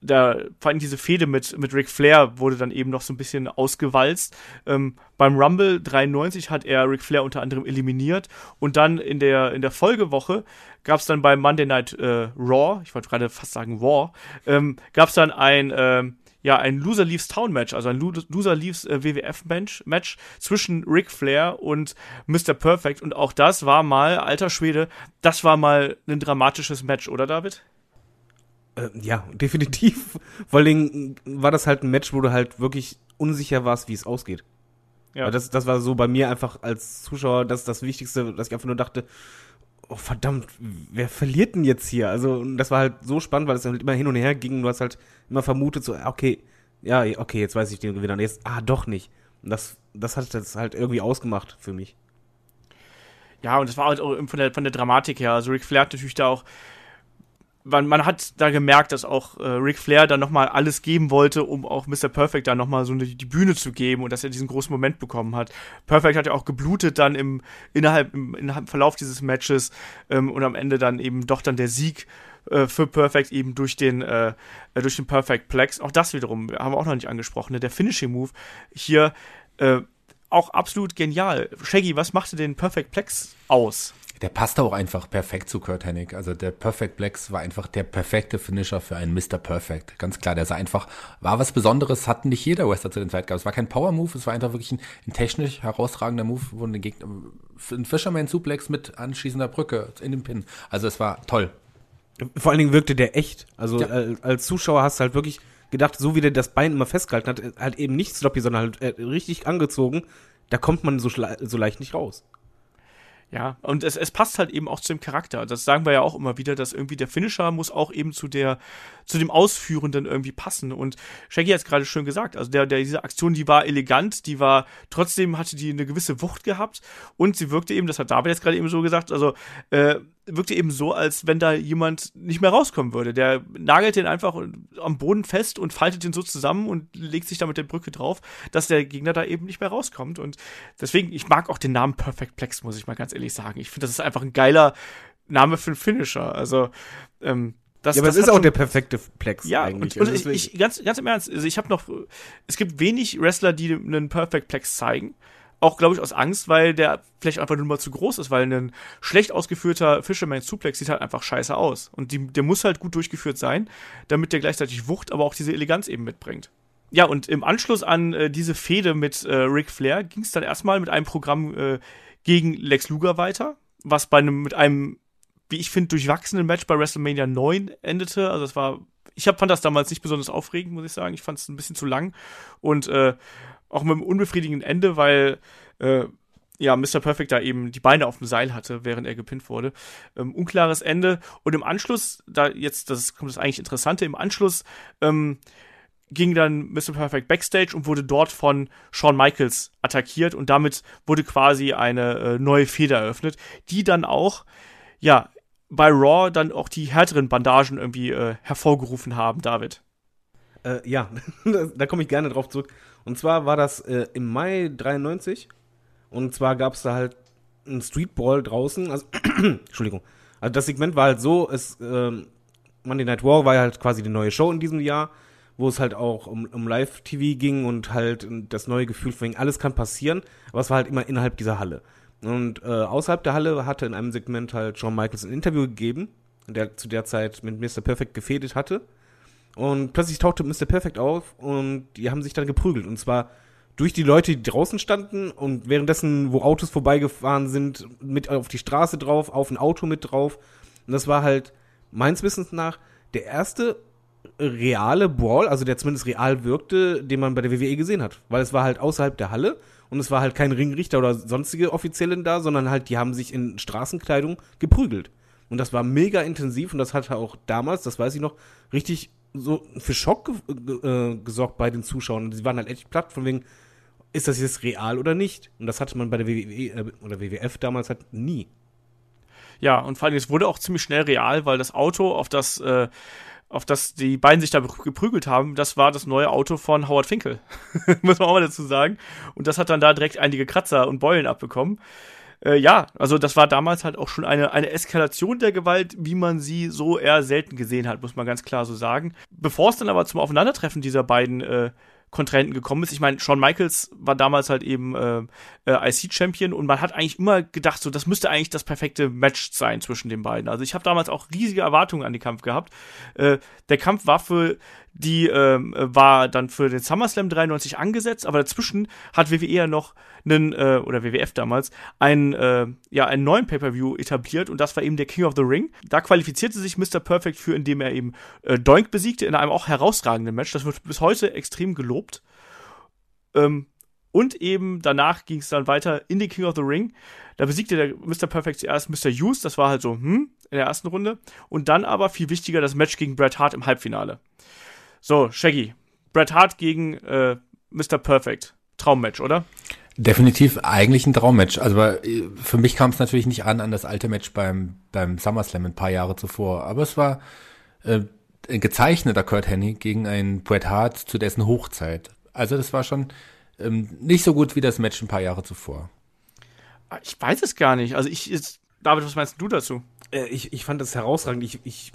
da, vor allem diese Fehde mit, mit Ric Flair wurde dann eben noch so ein bisschen ausgewalzt. Ähm, beim Rumble 93 hat er Ric Flair unter anderem eliminiert und dann in der, in der Folgewoche gab es dann bei Monday Night äh, Raw, ich wollte gerade fast sagen Raw, ähm, gab es dann ein, äh, ja, ein Loser Leaves Town Match, also ein Loser Leaves äh, WWF Match, Match zwischen Ric Flair und Mr. Perfect und auch das war mal, alter Schwede, das war mal ein dramatisches Match, oder David? Äh, ja, definitiv. Vor allem war das halt ein Match, wo du halt wirklich unsicher warst, wie es ausgeht. Ja. Das, das war so bei mir einfach als Zuschauer das, das Wichtigste, dass ich einfach nur dachte, oh verdammt, wer verliert denn jetzt hier? Also, das war halt so spannend, weil es halt immer hin und her ging. Du hast halt immer vermutet, so, okay, ja, okay, jetzt weiß ich den Gewinner. Und jetzt, ah, doch nicht. Und das, das hat das halt irgendwie ausgemacht für mich. Ja, und das war halt auch von der, von der Dramatik her. Also Ric Flair hat natürlich da auch man, man hat da gemerkt, dass auch äh, Ric Flair da nochmal alles geben wollte, um auch Mr. Perfect da nochmal so eine, die Bühne zu geben und dass er diesen großen Moment bekommen hat. Perfect hat ja auch geblutet dann im, innerhalb, im, innerhalb im Verlauf dieses Matches ähm, und am Ende dann eben doch dann der Sieg äh, für Perfect eben durch den, äh, äh durch den Perfect Plex. Auch das wiederum haben wir auch noch nicht angesprochen. Ne? Der Finishing Move hier äh, auch absolut genial. Shaggy, was machte den Perfect Plex aus? Der passte auch einfach perfekt zu Kurt Hennig. Also der Perfect Blacks war einfach der perfekte Finisher für einen Mr. Perfect. Ganz klar, der sah einfach, war was Besonderes, hatten nicht jeder Wrestler zu den Zeit gehabt. Es war kein Power Move, es war einfach wirklich ein, ein technisch herausragender Move, wo ein Gegner, ein Fisherman Suplex mit anschließender Brücke in den Pin. Also es war toll. Vor allen Dingen wirkte der echt. Also ja. als Zuschauer hast du halt wirklich gedacht, so wie der das Bein immer festgehalten hat, halt eben nicht sloppy, sondern halt äh, richtig angezogen. Da kommt man so, so leicht nicht raus. Ja, und es, es passt halt eben auch zu dem Charakter. Das sagen wir ja auch immer wieder, dass irgendwie der Finisher muss auch eben zu der, zu dem Ausführenden irgendwie passen. Und Shaggy hat es gerade schön gesagt. Also der, der, diese Aktion, die war elegant, die war, trotzdem hatte die eine gewisse Wucht gehabt und sie wirkte eben, das hat David jetzt gerade eben so gesagt, also äh, wirkte eben so, als wenn da jemand nicht mehr rauskommen würde. Der nagelt den einfach am Boden fest und faltet ihn so zusammen und legt sich da mit der Brücke drauf, dass der Gegner da eben nicht mehr rauskommt. Und deswegen, ich mag auch den Namen Perfect Plex, muss ich mal ganz ehrlich sagen. Ich finde, das ist einfach ein geiler Name für einen Finisher. Also, ähm, das, ja, aber es ist auch der perfekte Plex ja, eigentlich. Und, und also ich, ich, ganz, ganz im Ernst, also ich habe noch, es gibt wenig Wrestler, die einen Perfect Plex zeigen. Auch, glaube ich, aus Angst, weil der vielleicht einfach nur mal zu groß ist, weil ein schlecht ausgeführter Fisherman Suplex sieht halt einfach scheiße aus. Und die, der muss halt gut durchgeführt sein, damit der gleichzeitig Wucht, aber auch diese Eleganz eben mitbringt. Ja, und im Anschluss an äh, diese Fehde mit äh, Ric Flair ging es dann erstmal mit einem Programm äh, gegen Lex Luger weiter, was bei einem, mit einem, wie ich finde, durchwachsenen Match bei WrestleMania 9 endete. Also das war, ich hab, fand das damals nicht besonders aufregend, muss ich sagen. Ich fand es ein bisschen zu lang. Und äh, auch mit einem unbefriedigenden Ende, weil äh, ja, Mr. Perfect da eben die Beine auf dem Seil hatte, während er gepinnt wurde. Ähm, unklares Ende. Und im Anschluss, da jetzt, das kommt das eigentlich Interessante, im Anschluss ähm, ging dann Mr. Perfect backstage und wurde dort von Shawn Michaels attackiert und damit wurde quasi eine äh, neue Feder eröffnet, die dann auch, ja, bei Raw dann auch die härteren Bandagen irgendwie äh, hervorgerufen haben, David. Äh, ja, da komme ich gerne drauf zurück. Und zwar war das äh, im Mai 93. Und zwar gab es da halt einen Streetball draußen. Also, Entschuldigung. Also das Segment war halt so, es, ähm, Monday Night War war halt quasi die neue Show in diesem Jahr, wo es halt auch um, um Live-TV ging und halt das neue Gefühl von alles kann passieren, aber es war halt immer innerhalb dieser Halle. Und äh, außerhalb der Halle hatte in einem Segment halt Shawn Michaels ein Interview gegeben, der zu der Zeit mit Mr. Perfect gefädet hatte. Und plötzlich tauchte Mr. Perfect auf und die haben sich dann geprügelt. Und zwar durch die Leute, die draußen standen und währenddessen, wo Autos vorbeigefahren sind, mit auf die Straße drauf, auf ein Auto mit drauf. Und das war halt meines Wissens nach der erste reale Brawl, also der zumindest real wirkte, den man bei der WWE gesehen hat. Weil es war halt außerhalb der Halle und es war halt kein Ringrichter oder sonstige Offiziellen da, sondern halt, die haben sich in Straßenkleidung geprügelt. Und das war mega intensiv und das hatte auch damals, das weiß ich noch, richtig so für Schock äh, gesorgt bei den Zuschauern. Die waren halt echt platt, von wegen, ist das jetzt real oder nicht? Und das hatte man bei der WWE äh, oder WWF damals halt nie. Ja, und vor allem, es wurde auch ziemlich schnell real, weil das Auto, auf das, äh, auf das die beiden sich da geprügelt haben, das war das neue Auto von Howard Finkel. Muss man auch mal dazu sagen. Und das hat dann da direkt einige Kratzer und Beulen abbekommen. äh, ja, also das war damals halt auch schon eine, eine Eskalation der Gewalt, wie man sie so eher selten gesehen hat, muss man ganz klar so sagen. Bevor es dann aber zum Aufeinandertreffen dieser beiden äh, Kontrahenten gekommen ist. Ich meine, Shawn Michaels war damals halt eben äh, äh, IC-Champion und man hat eigentlich immer gedacht, so das müsste eigentlich das perfekte Match sein zwischen den beiden. Also ich habe damals auch riesige Erwartungen an den Kampf gehabt. Äh, der Kampf war für die äh, war dann für den SummerSlam 93 angesetzt, aber dazwischen hat WWE ja noch einen, äh, oder WWF damals, einen, äh, ja, einen neuen Pay-Per-View etabliert und das war eben der King of the Ring. Da qualifizierte sich Mr. Perfect für, indem er eben äh, Doink besiegte in einem auch herausragenden Match. Das wird bis heute extrem gelobt. Ähm, und eben danach ging es dann weiter in den King of the Ring. Da besiegte der Mr. Perfect zuerst Mr. Hughes, das war halt so, hm, in der ersten Runde. Und dann aber viel wichtiger das Match gegen Bret Hart im Halbfinale. So, Shaggy. Bret Hart gegen äh, Mr. Perfect. Traummatch, oder? Definitiv eigentlich ein Traummatch. Also äh, für mich kam es natürlich nicht an an das alte Match beim, beim SummerSlam ein paar Jahre zuvor. Aber es war äh, ein gezeichneter Kurt Hennig gegen einen Bret Hart zu dessen Hochzeit. Also das war schon ähm, nicht so gut wie das Match ein paar Jahre zuvor. Ah, ich weiß es gar nicht. Also ich jetzt, David, was meinst du dazu? Äh, ich, ich fand das herausragend. Ich, ich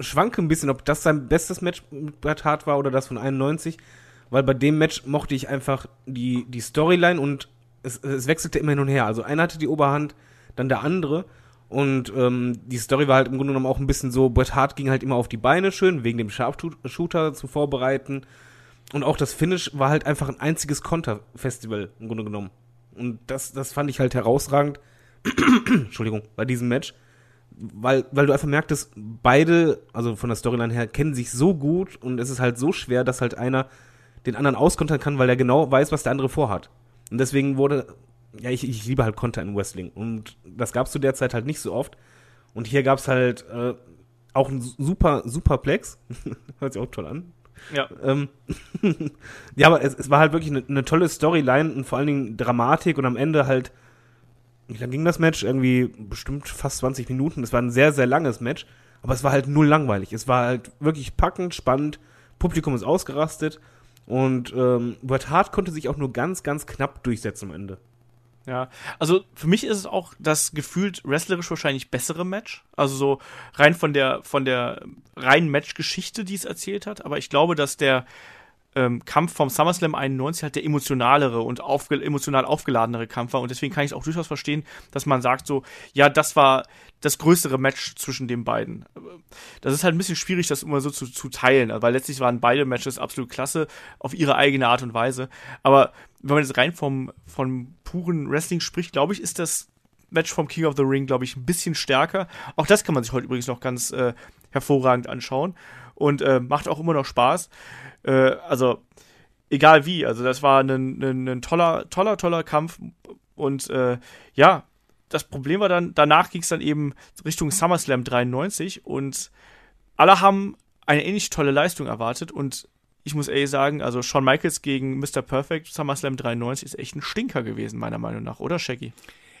schwanke ein bisschen, ob das sein bestes Match mit Bret Hart war oder das von 91, weil bei dem Match mochte ich einfach die, die Storyline und es, es wechselte immer hin und her. Also einer hatte die Oberhand, dann der andere. Und ähm, die Story war halt im Grunde genommen auch ein bisschen so, Bret Hart ging halt immer auf die Beine schön, wegen dem Sharpshooter zu vorbereiten. Und auch das Finish war halt einfach ein einziges Konterfestival im Grunde genommen. Und das, das fand ich halt herausragend. Entschuldigung, bei diesem Match weil, weil du einfach merktest, beide, also von der Storyline her, kennen sich so gut und es ist halt so schwer, dass halt einer den anderen auskontern kann, weil er genau weiß, was der andere vorhat. Und deswegen wurde, ja, ich, ich liebe halt Konter in Wrestling und das gab es zu der Zeit halt nicht so oft. Und hier gab es halt äh, auch einen super, super Plex. Hört sich auch toll an. Ja. Ähm, ja, aber es, es war halt wirklich eine, eine tolle Storyline und vor allen Dingen Dramatik und am Ende halt lang ging das Match? Irgendwie bestimmt fast 20 Minuten. Es war ein sehr, sehr langes Match, aber es war halt null langweilig. Es war halt wirklich packend, spannend. Publikum ist ausgerastet und ähm, Bret Hart konnte sich auch nur ganz, ganz knapp durchsetzen am Ende. Ja, also für mich ist es auch das gefühlt wrestlerisch wahrscheinlich bessere Match. Also so rein von der von der reinen Matchgeschichte, die es erzählt hat. Aber ich glaube, dass der ähm, Kampf vom SummerSlam 91 halt der emotionalere und aufge emotional aufgeladenere Kampf war. Und deswegen kann ich auch durchaus verstehen, dass man sagt so, ja, das war das größere Match zwischen den beiden. Das ist halt ein bisschen schwierig, das immer so zu, zu teilen, weil letztlich waren beide Matches absolut klasse auf ihre eigene Art und Weise. Aber wenn man jetzt rein vom, vom puren Wrestling spricht, glaube ich, ist das Match vom King of the Ring, glaube ich, ein bisschen stärker. Auch das kann man sich heute übrigens noch ganz äh, hervorragend anschauen und äh, macht auch immer noch Spaß. Äh, also, egal wie. Also, das war ein, ein, ein toller, toller, toller Kampf. Und äh, ja, das Problem war dann, danach ging es dann eben Richtung SummerSlam 93 und alle haben eine ähnlich tolle Leistung erwartet und ich muss ehrlich sagen, also Shawn Michaels gegen Mr. Perfect SummerSlam 93 ist echt ein Stinker gewesen, meiner Meinung nach, oder Shaggy?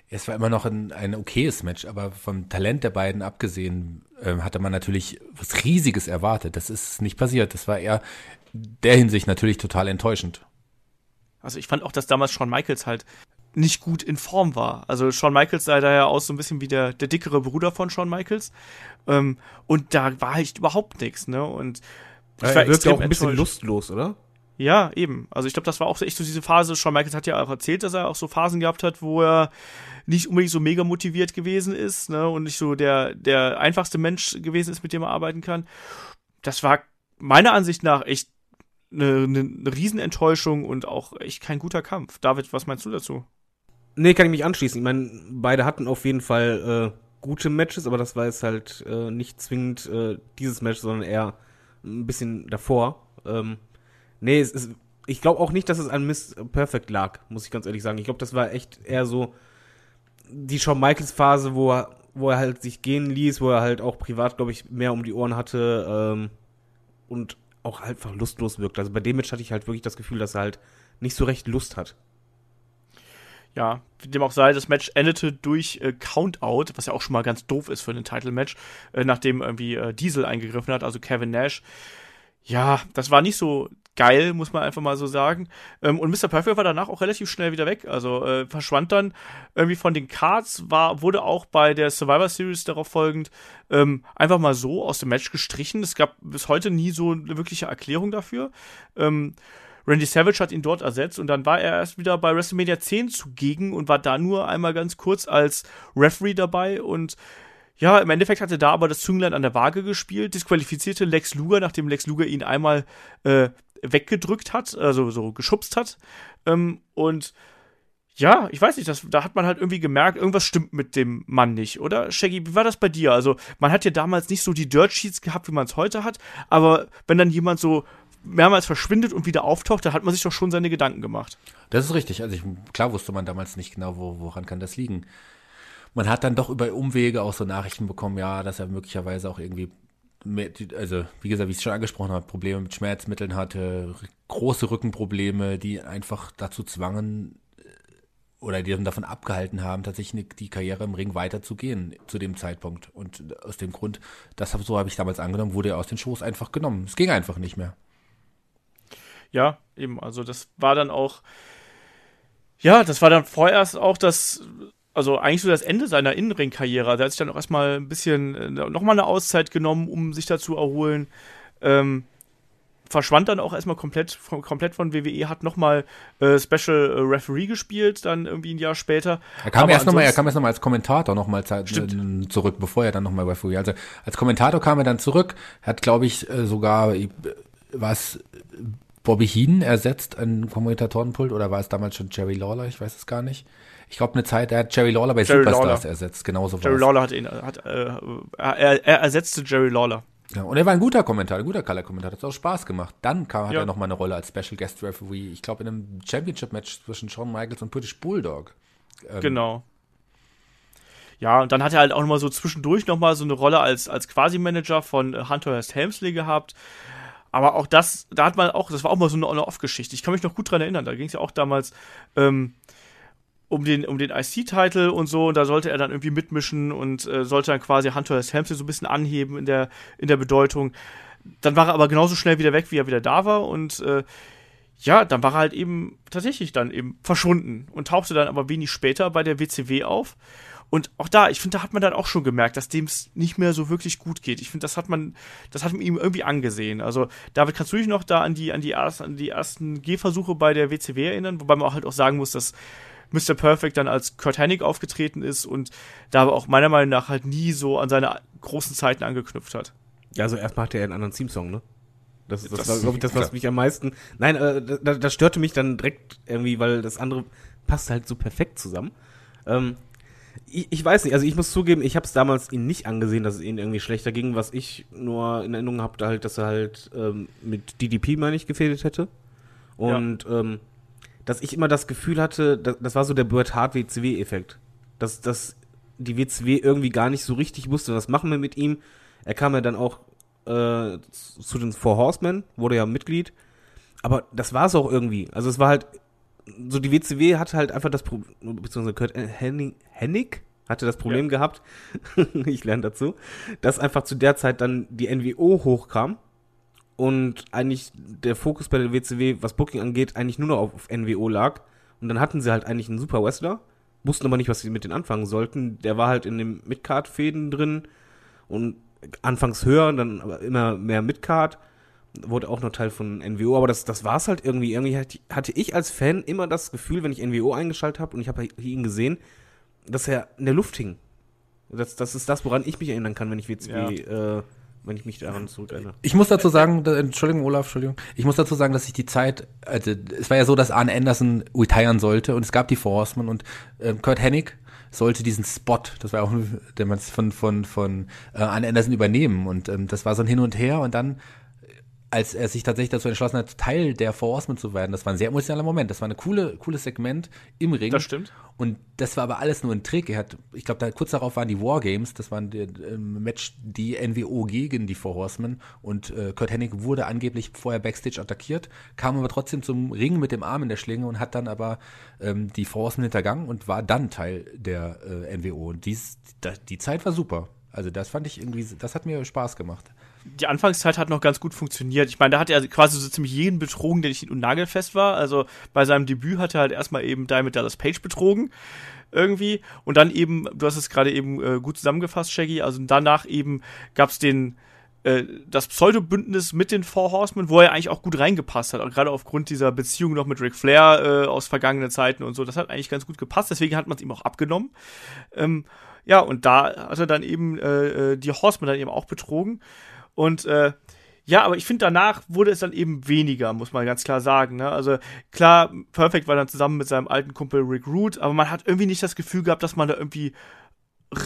Es war immer noch ein, ein okayes Match, aber vom Talent der beiden abgesehen äh, hatte man natürlich was Riesiges erwartet. Das ist nicht passiert. Das war eher der Hinsicht natürlich total enttäuschend. Also ich fand auch, dass damals Shawn Michaels halt nicht gut in Form war. Also Shawn Michaels sah da ja aus so ein bisschen wie der, der dickere Bruder von Shawn Michaels. Ähm, und da war echt überhaupt nichts, ne? Und ich war er wirkte auch ein bisschen lustlos, oder? Ja, eben. Also ich glaube, das war auch echt so diese Phase. Shawn Michaels hat ja auch erzählt, dass er auch so Phasen gehabt hat, wo er nicht unbedingt so mega motiviert gewesen ist, ne? Und nicht so der, der einfachste Mensch gewesen ist, mit dem er arbeiten kann. Das war meiner Ansicht nach echt eine, eine, Riesenenttäuschung und auch echt kein guter Kampf. David, was meinst du dazu? Nee, kann ich mich anschließen. Ich meine, beide hatten auf jeden Fall äh, gute Matches, aber das war jetzt halt äh, nicht zwingend äh, dieses Match, sondern eher ein bisschen davor. Ähm, nee, es ist, ich glaube auch nicht, dass es an Miss Perfect lag, muss ich ganz ehrlich sagen. Ich glaube, das war echt eher so die Shawn Michaels Phase, wo er, wo er halt sich gehen ließ, wo er halt auch privat, glaube ich, mehr um die Ohren hatte ähm, und auch einfach lustlos wirkt. Also bei dem Match hatte ich halt wirklich das Gefühl, dass er halt nicht so recht Lust hat. Ja, wie dem auch sei, das Match endete durch äh, Countout, was ja auch schon mal ganz doof ist für ein Title-Match, äh, nachdem irgendwie äh, Diesel eingegriffen hat, also Kevin Nash. Ja, das war nicht so geil, muss man einfach mal so sagen. Ähm, und Mr. Perfect war danach auch relativ schnell wieder weg. Also äh, verschwand dann irgendwie von den Cards, war, wurde auch bei der Survivor Series darauf folgend ähm, einfach mal so aus dem Match gestrichen. Es gab bis heute nie so eine wirkliche Erklärung dafür. Ähm, Randy Savage hat ihn dort ersetzt und dann war er erst wieder bei WrestleMania 10 zugegen und war da nur einmal ganz kurz als Referee dabei und ja, im Endeffekt hatte da aber das Zünglein an der Waage gespielt, disqualifizierte Lex Luger, nachdem Lex Luger ihn einmal äh, weggedrückt hat, also so geschubst hat. Ähm, und ja, ich weiß nicht, das, da hat man halt irgendwie gemerkt, irgendwas stimmt mit dem Mann nicht, oder? Shaggy, wie war das bei dir? Also, man hat ja damals nicht so die Dirt Sheets gehabt, wie man es heute hat, aber wenn dann jemand so mehrmals verschwindet und wieder auftaucht, da hat man sich doch schon seine Gedanken gemacht. Das ist richtig. Also, ich, klar wusste man damals nicht genau, wo, woran kann das liegen. Man hat dann doch über Umwege auch so Nachrichten bekommen, ja, dass er möglicherweise auch irgendwie also wie gesagt, wie ich es schon angesprochen habe, Probleme mit Schmerzmitteln hatte, große Rückenprobleme, die einfach dazu zwangen äh, oder die davon abgehalten haben, tatsächlich die Karriere im Ring weiterzugehen zu dem Zeitpunkt. Und aus dem Grund, das hab, so habe ich damals angenommen, wurde er aus den Shows einfach genommen. Es ging einfach nicht mehr. Ja, eben, also das war dann auch, ja, das war dann vorerst auch das also eigentlich so das Ende seiner Innenring-Karriere. Er hat sich dann auch erstmal ein bisschen, äh, nochmal eine Auszeit genommen, um sich da zu erholen. Ähm, verschwand dann auch erstmal komplett von, komplett von WWE, hat nochmal äh, Special äh, Referee gespielt, dann irgendwie ein Jahr später. Er kam Aber erst nochmal, er kam erst nochmal als Kommentator nochmal zurück, bevor er dann nochmal Referee. Also als Kommentator kam er dann zurück, hat glaube ich äh, sogar was Bobby Heenan ersetzt an Kommentatorenpult oder war es damals schon Jerry Lawler? Ich weiß es gar nicht. Ich glaube, eine Zeit, er hat Jerry Lawler bei Jerry Superstars Lawler. ersetzt, genauso Jerry Lawler hat ihn, hat, äh, er, er ersetzte Jerry Lawler. Ja, und er war ein guter Kommentar, ein guter Color-Kommentar, hat auch Spaß gemacht. Dann kam, hat ja. er nochmal eine Rolle als Special Guest Referee, ich glaube in einem Championship-Match zwischen Shawn Michaels und British Bulldog. Ähm, genau. Ja, und dann hat er halt auch nochmal so zwischendurch nochmal so eine Rolle als, als Quasi-Manager von Hunter Hearst Helmsley gehabt. Aber auch das, da hat man auch, das war auch mal so eine On-Off-Geschichte. Ich kann mich noch gut dran erinnern, da ging es ja auch damals, ähm, um den, um den IC-Title und so, und da sollte er dann irgendwie mitmischen und äh, sollte dann quasi Hunter S. Helmsley so ein bisschen anheben in der, in der Bedeutung. Dann war er aber genauso schnell wieder weg, wie er wieder da war und äh, ja, dann war er halt eben tatsächlich dann eben verschwunden und tauchte dann aber wenig später bei der WCW auf. Und auch da, ich finde, da hat man dann auch schon gemerkt, dass dem es nicht mehr so wirklich gut geht. Ich finde, das hat man, das hat man ihm irgendwie angesehen. Also, David, kannst du dich noch da an die, an die, an die ersten Gehversuche bei der WCW erinnern? Wobei man auch halt auch sagen muss, dass Mr. Perfect dann als Kurt Hennig aufgetreten ist und da aber auch meiner Meinung nach halt nie so an seine großen Zeiten angeknüpft hat. Ja, also erstmal hatte er einen anderen Theme-Song, ne? Das, das, das war, glaube ich, das, was mich am meisten. Nein, äh, das, das störte mich dann direkt irgendwie, weil das andere passt halt so perfekt zusammen. Ähm, ich, ich weiß nicht, also ich muss zugeben, ich habe es damals ihn nicht angesehen, dass es ihnen irgendwie schlechter ging. Was ich nur in Erinnerung habe, halt, dass er halt ähm, mit DDP, meine ich, gefädelt hätte. Und ja. ähm, dass ich immer das Gefühl hatte, das, das war so der Burt Hart WCW-Effekt. Dass, dass die WCW irgendwie gar nicht so richtig wusste, was machen wir mit ihm. Er kam ja dann auch äh, zu den Four Horsemen, wurde ja Mitglied. Aber das war es auch irgendwie. Also es war halt, so die WCW hatte halt einfach das Problem, beziehungsweise Kurt Henning, Hennig hatte das Problem ja. gehabt, ich lerne dazu, dass einfach zu der Zeit dann die NWO hochkam und eigentlich der Fokus bei der WCW, was Booking angeht, eigentlich nur noch auf NWO lag. Und dann hatten sie halt eigentlich einen super Wrestler, wussten aber nicht, was sie mit den anfangen sollten. Der war halt in den Midcard-Fäden drin und anfangs höher, dann aber immer mehr Midcard. Wurde auch noch Teil von NWO, aber das, das war es halt irgendwie. Irgendwie hatte ich als Fan immer das Gefühl, wenn ich NWO eingeschaltet habe und ich habe ihn gesehen, dass er in der Luft hing. Das, das ist das, woran ich mich erinnern kann, wenn ich WCW ja. äh, wenn ich mich daran zurückerinnere. Ich muss dazu sagen, da, Entschuldigung, Olaf, Entschuldigung. Ich muss dazu sagen, dass ich die Zeit, also es war ja so, dass Arne Anderson retiren sollte und es gab die Four Horsemen und äh, Kurt Hennig sollte diesen Spot, das war auch, der man von, von, von äh, Arne Anderson übernehmen und ähm, das war so ein Hin und Her und dann als er sich tatsächlich dazu entschlossen hat, Teil der Four Horsemen zu werden. Das war ein sehr emotionaler Moment. Das war ein coole, cooles Segment im Ring. Das stimmt. Und das war aber alles nur ein Trick. Er hat, ich glaube, da, kurz darauf waren die Wargames. Das waren die, äh, Match die NWO gegen die Four Horsemen. Und äh, Kurt Hennig wurde angeblich vorher Backstage attackiert, kam aber trotzdem zum Ring mit dem Arm in der Schlinge und hat dann aber ähm, die Four Horsemen hintergangen und war dann Teil der äh, NWO. Und dies, da, die Zeit war super. Also das fand ich irgendwie, das hat mir Spaß gemacht. Die Anfangszeit hat noch ganz gut funktioniert. Ich meine, da hat er quasi so ziemlich jeden betrogen, der nicht nagelfest war. Also bei seinem Debüt hat er halt erstmal eben Diamond Dallas Page betrogen irgendwie und dann eben, du hast es gerade eben äh, gut zusammengefasst, Shaggy, also danach eben gab's den äh, das Pseudo-Bündnis mit den Four Horsemen, wo er eigentlich auch gut reingepasst hat, gerade aufgrund dieser Beziehung noch mit Ric Flair äh, aus vergangenen Zeiten und so, das hat eigentlich ganz gut gepasst, deswegen hat man es ihm auch abgenommen. Ähm, ja, und da hat er dann eben äh, äh, die Horsemen dann eben auch betrogen und äh, ja, aber ich finde, danach wurde es dann eben weniger, muss man ganz klar sagen. Ne? Also klar, Perfect war dann zusammen mit seinem alten Kumpel Rick Root, aber man hat irgendwie nicht das Gefühl gehabt, dass man da irgendwie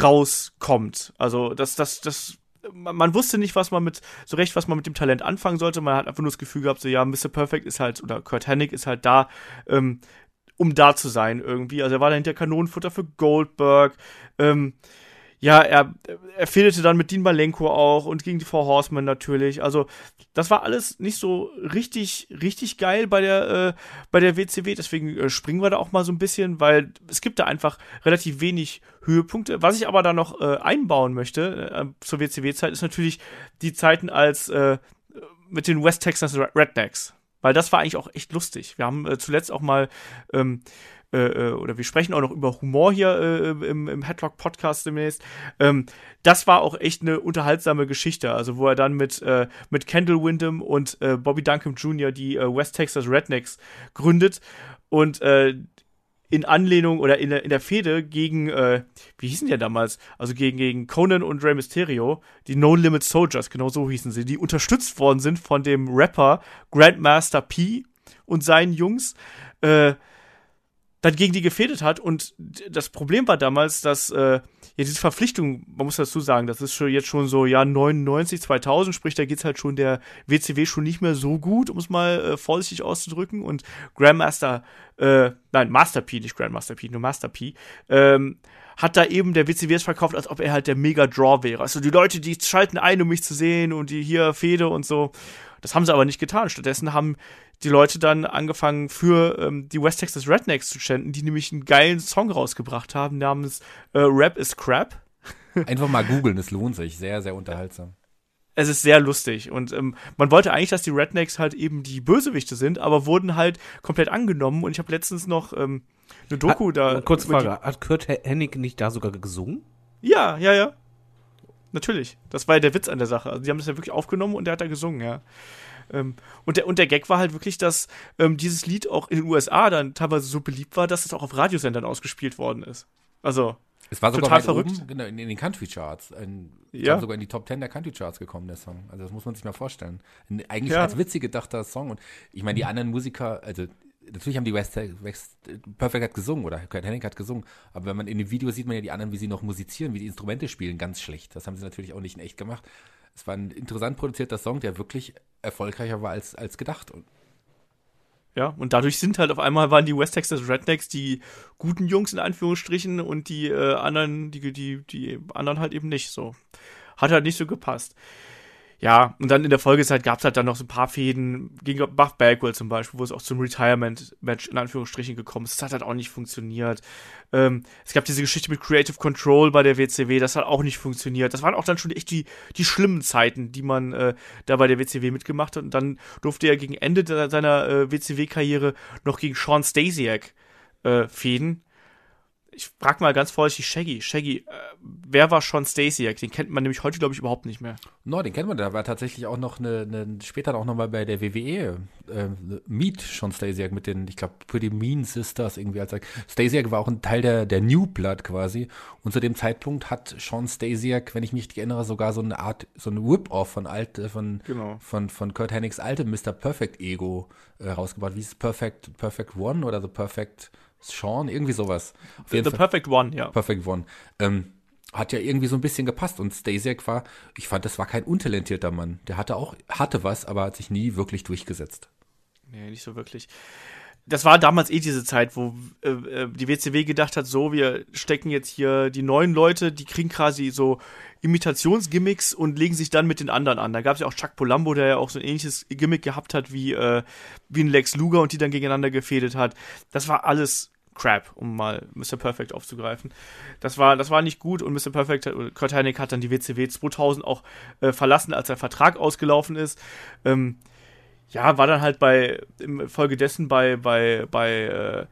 rauskommt. Also das, das, das, man, wusste nicht, was man mit, so recht, was man mit dem Talent anfangen sollte. Man hat einfach nur das Gefühl gehabt, so ja, Mr. Perfect ist halt, oder Kurt Hennig ist halt da, ähm, um da zu sein irgendwie. Also er war dahinter Kanonenfutter für Goldberg. Ähm, ja, er, er fehlte dann mit Dean Malenko auch und gegen die Four Horsemen natürlich. Also, das war alles nicht so richtig, richtig geil bei der, äh, bei der WCW. Deswegen äh, springen wir da auch mal so ein bisschen, weil es gibt da einfach relativ wenig Höhepunkte. Was ich aber da noch äh, einbauen möchte äh, zur WCW-Zeit ist natürlich die Zeiten als äh, mit den West Texas Rednecks. Weil das war eigentlich auch echt lustig. Wir haben äh, zuletzt auch mal ähm, äh, äh, oder wir sprechen auch noch über Humor hier äh, im, im Headlock-Podcast demnächst. Ähm, das war auch echt eine unterhaltsame Geschichte, also wo er dann mit, äh, mit Kendall Windham und äh, Bobby Duncan Jr. die äh, West Texas Rednecks gründet und in Anlehnung oder in der, in der Fehde gegen, äh, wie hießen die ja damals? Also gegen, gegen Conan und Rey Mysterio, die No Limit Soldiers, genau so hießen sie, die unterstützt worden sind von dem Rapper Grandmaster P und seinen Jungs. Äh, dann gegen die gefädet hat. Und das Problem war damals, dass äh, ja, diese Verpflichtung, man muss dazu sagen, das ist schon jetzt schon so Jahr 99, 2000, sprich, da geht's halt schon der WCW schon nicht mehr so gut, um es mal äh, vorsichtig auszudrücken. Und Grandmaster, äh, nein, Master P, nicht Grandmaster P, nur Master P, ähm, hat da eben der WCW es verkauft, als ob er halt der Mega-Draw wäre. Also die Leute, die schalten ein, um mich zu sehen und die hier Fehde und so. Das haben sie aber nicht getan. Stattdessen haben die Leute dann angefangen für ähm, die West Texas Rednecks zu chanten, die nämlich einen geilen Song rausgebracht haben namens äh, Rap is Crap. Einfach mal googeln, es lohnt sich. Sehr, sehr unterhaltsam. Es ist sehr lustig und ähm, man wollte eigentlich, dass die Rednecks halt eben die Bösewichte sind, aber wurden halt komplett angenommen und ich habe letztens noch ähm, eine Doku hat, da. Kurze Frage, hat Kurt Hennig nicht da sogar gesungen? Ja, ja, ja. Natürlich. Das war ja der Witz an der Sache. Also die haben das ja wirklich aufgenommen und der hat da gesungen, ja. Ähm, und, der, und der Gag war halt wirklich, dass ähm, dieses Lied auch in den USA dann teilweise so beliebt war, dass es auch auf Radiosendern ausgespielt worden ist. Also. Es war sogar total verrückt. Oben, genau, in, in, den Country Charts. In, ja. sogar in die Top 10 der Country Charts gekommen, der Song. Also das muss man sich mal vorstellen. Eigentlich ja. als witzig gedachter Song. Und ich meine, die anderen Musiker, also natürlich haben die West, West Perfect hat gesungen oder Kurt Hennig hat gesungen, aber wenn man in dem Video sieht man ja die anderen, wie sie noch musizieren, wie die Instrumente spielen, ganz schlecht. Das haben sie natürlich auch nicht in echt gemacht. Es war ein interessant produzierter Song, der wirklich erfolgreicher war als, als gedacht. Ja, und dadurch sind halt auf einmal waren die West Texas Rednecks die guten Jungs in Anführungsstrichen und die äh, anderen, die, die, die anderen halt eben nicht so. Hat halt nicht so gepasst ja, und dann in der Folgezeit gab es halt dann noch so ein paar Fäden gegen Buff Bagwell zum Beispiel, wo es auch zum Retirement-Match in Anführungsstrichen gekommen ist. Das hat halt auch nicht funktioniert. Ähm, es gab diese Geschichte mit Creative Control bei der WCW, das hat auch nicht funktioniert. Das waren auch dann schon echt die, die schlimmen Zeiten, die man äh, da bei der WCW mitgemacht hat. Und dann durfte er gegen Ende seiner äh, WCW-Karriere noch gegen Sean Stasiak äh, fäden ich frag mal ganz vorsichtig Shaggy. Shaggy, äh, wer war Sean Stasiak? Den kennt man nämlich heute, glaube ich, überhaupt nicht mehr. No, den kennt man. Da war tatsächlich auch noch eine, eine später auch noch mal bei der WWE äh, Meet Sean Stasiak mit den, ich glaube, Pretty Mean Sisters irgendwie als Stasiak war auch ein Teil der, der New Blood quasi. Und zu dem Zeitpunkt hat Sean Stasiak, wenn ich mich erinnere, sogar so eine Art, so eine Whip-Off von alt, äh, von, genau. von, von Kurt Hennigs altem Mr. Perfect Ego äh, rausgebracht. Wie ist es? Perfect, Perfect One oder The Perfect Sean, irgendwie sowas. Auf The, the Perfect One, ja. Perfect One. Ähm, hat ja irgendwie so ein bisschen gepasst. Und Stasiak war, ich fand, das war kein untalentierter Mann. Der hatte auch, hatte was, aber hat sich nie wirklich durchgesetzt. Nee, nicht so wirklich. Das war damals eh diese Zeit, wo äh, äh die WCW gedacht hat, so, wir stecken jetzt hier die neuen Leute, die kriegen quasi so Imitationsgimmicks und legen sich dann mit den anderen an. Da gab es ja auch Chuck Polambo, der ja auch so ein ähnliches Gimmick gehabt hat wie, äh, wie ein Lex Luger und die dann gegeneinander gefädet hat. Das war alles crap, um mal Mr. Perfect aufzugreifen. Das war, das war nicht gut und Mr. Perfect, Kurt Hennig hat dann die WCW 2000 auch äh, verlassen, als sein Vertrag ausgelaufen ist. Ähm, ja, war dann halt bei, im Folge dessen bei, bei, bei, äh,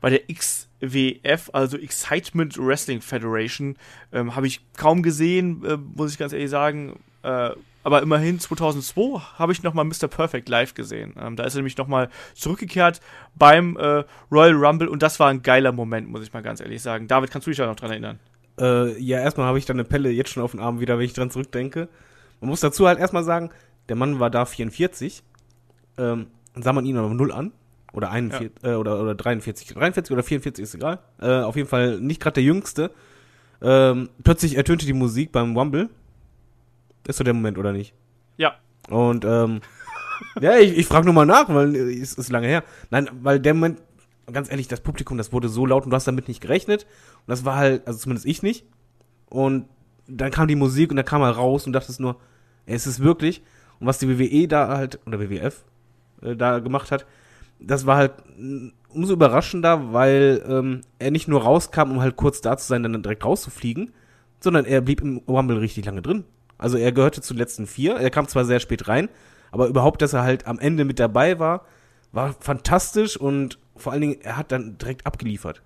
bei der XWF, also Excitement Wrestling Federation, ähm, habe ich kaum gesehen, äh, muss ich ganz ehrlich sagen. Äh, aber immerhin 2002 habe ich nochmal Mr. Perfect live gesehen. Ähm, da ist er nämlich nochmal zurückgekehrt beim äh, Royal Rumble und das war ein geiler Moment, muss ich mal ganz ehrlich sagen. David, kannst du dich da noch dran erinnern? Äh, ja, erstmal habe ich dann eine Pelle jetzt schon auf den Arm wieder, wenn ich dran zurückdenke. Man muss dazu halt erstmal sagen, der Mann war da 44. Ähm, sah man ihn aber null an. Oder 41, ja. äh, oder, oder 43. 43 oder 44 ist egal. Äh, auf jeden Fall nicht gerade der Jüngste. Ähm, plötzlich ertönte die Musik beim Rumble ist so der Moment, oder nicht? Ja. Und, ähm, ja, ich, ich frage nur mal nach, weil es ist lange her. Nein, weil der Moment, ganz ehrlich, das Publikum, das wurde so laut und du hast damit nicht gerechnet. Und das war halt, also zumindest ich nicht. Und dann kam die Musik und da kam er raus und dachtest nur, ey, es ist wirklich. Und was die WWE da halt, oder WWF, äh, da gemacht hat, das war halt umso überraschender, weil ähm, er nicht nur rauskam, um halt kurz da zu sein, dann direkt rauszufliegen, sondern er blieb im Rumble richtig lange drin. Also er gehörte zu den letzten vier. Er kam zwar sehr spät rein, aber überhaupt, dass er halt am Ende mit dabei war, war fantastisch und vor allen Dingen, er hat dann direkt abgeliefert.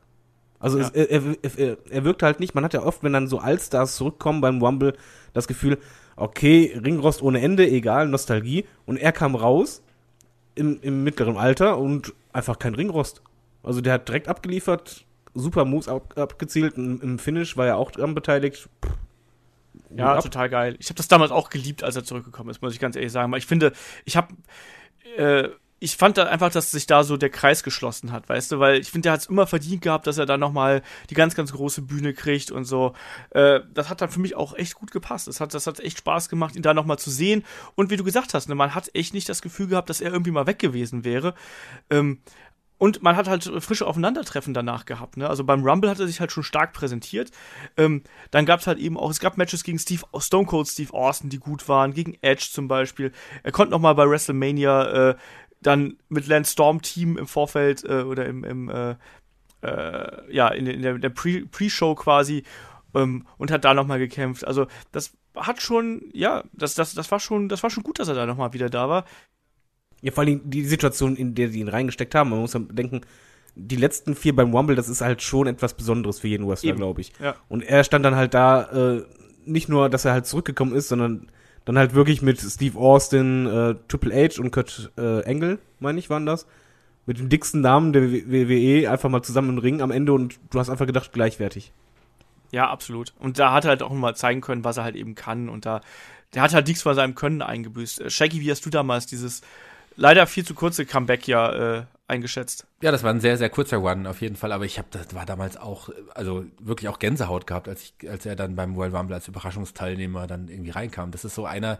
Also ja. es, er, er, er wirkt halt nicht, man hat ja oft, wenn dann so Allstars zurückkommen beim Rumble, das Gefühl, okay, Ringrost ohne Ende, egal, Nostalgie. Und er kam raus im, im mittleren Alter und einfach kein Ringrost. Also der hat direkt abgeliefert, super Moves ab, abgezielt, im, im Finish war er auch dran beteiligt. Pff, ja, ab. total geil. Ich habe das damals auch geliebt, als er zurückgekommen ist, muss ich ganz ehrlich sagen. Weil ich finde, ich habe, äh, ich fand da einfach, dass sich da so der Kreis geschlossen hat, weißt du, weil ich finde, der hat es immer verdient gehabt, dass er dann nochmal die ganz, ganz große Bühne kriegt und so. Äh, das hat dann für mich auch echt gut gepasst. Das hat, das hat echt Spaß gemacht, ihn da nochmal zu sehen. Und wie du gesagt hast, ne, man hat echt nicht das Gefühl gehabt, dass er irgendwie mal weg gewesen wäre. Ähm, und man hat halt frische Aufeinandertreffen danach gehabt. Ne? Also beim Rumble hat er sich halt schon stark präsentiert. Ähm, dann gab es halt eben auch, es gab Matches gegen Steve, Stone Cold Steve Austin, die gut waren, gegen Edge zum Beispiel. Er konnte noch mal bei WrestleMania äh, dann mit Lance Storm Team im Vorfeld äh, oder im, im äh, äh ja, in, in der, der Pre-Show quasi ähm, und hat da noch mal gekämpft. Also das hat schon, ja, das, das, das war schon, das war schon gut, dass er da noch mal wieder da war. Ja, vor allem die Situation, in der sie ihn reingesteckt haben. Man muss ja denken, die letzten vier beim Rumble, das ist halt schon etwas Besonderes für jeden Wrestler, glaube ich. Ja. Und er stand dann halt da, äh, nicht nur, dass er halt zurückgekommen ist, sondern dann halt wirklich mit Steve Austin, äh, Triple H und Kurt äh, Engel, meine ich, waren das. Mit dem dicksten Namen der WWE einfach mal zusammen im Ring am Ende und du hast einfach gedacht, gleichwertig. Ja, absolut. Und da hat er halt auch mal zeigen können, was er halt eben kann. Und da, der hat halt nichts von seinem Können eingebüßt. Äh, Shaggy, wie hast du damals dieses leider viel zu kurze Comeback ja äh, eingeschätzt. Ja, das war ein sehr, sehr kurzer One auf jeden Fall, aber ich habe, das war damals auch, also wirklich auch Gänsehaut gehabt, als ich, als er dann beim Royal Rumble als Überraschungsteilnehmer dann irgendwie reinkam. Das ist so einer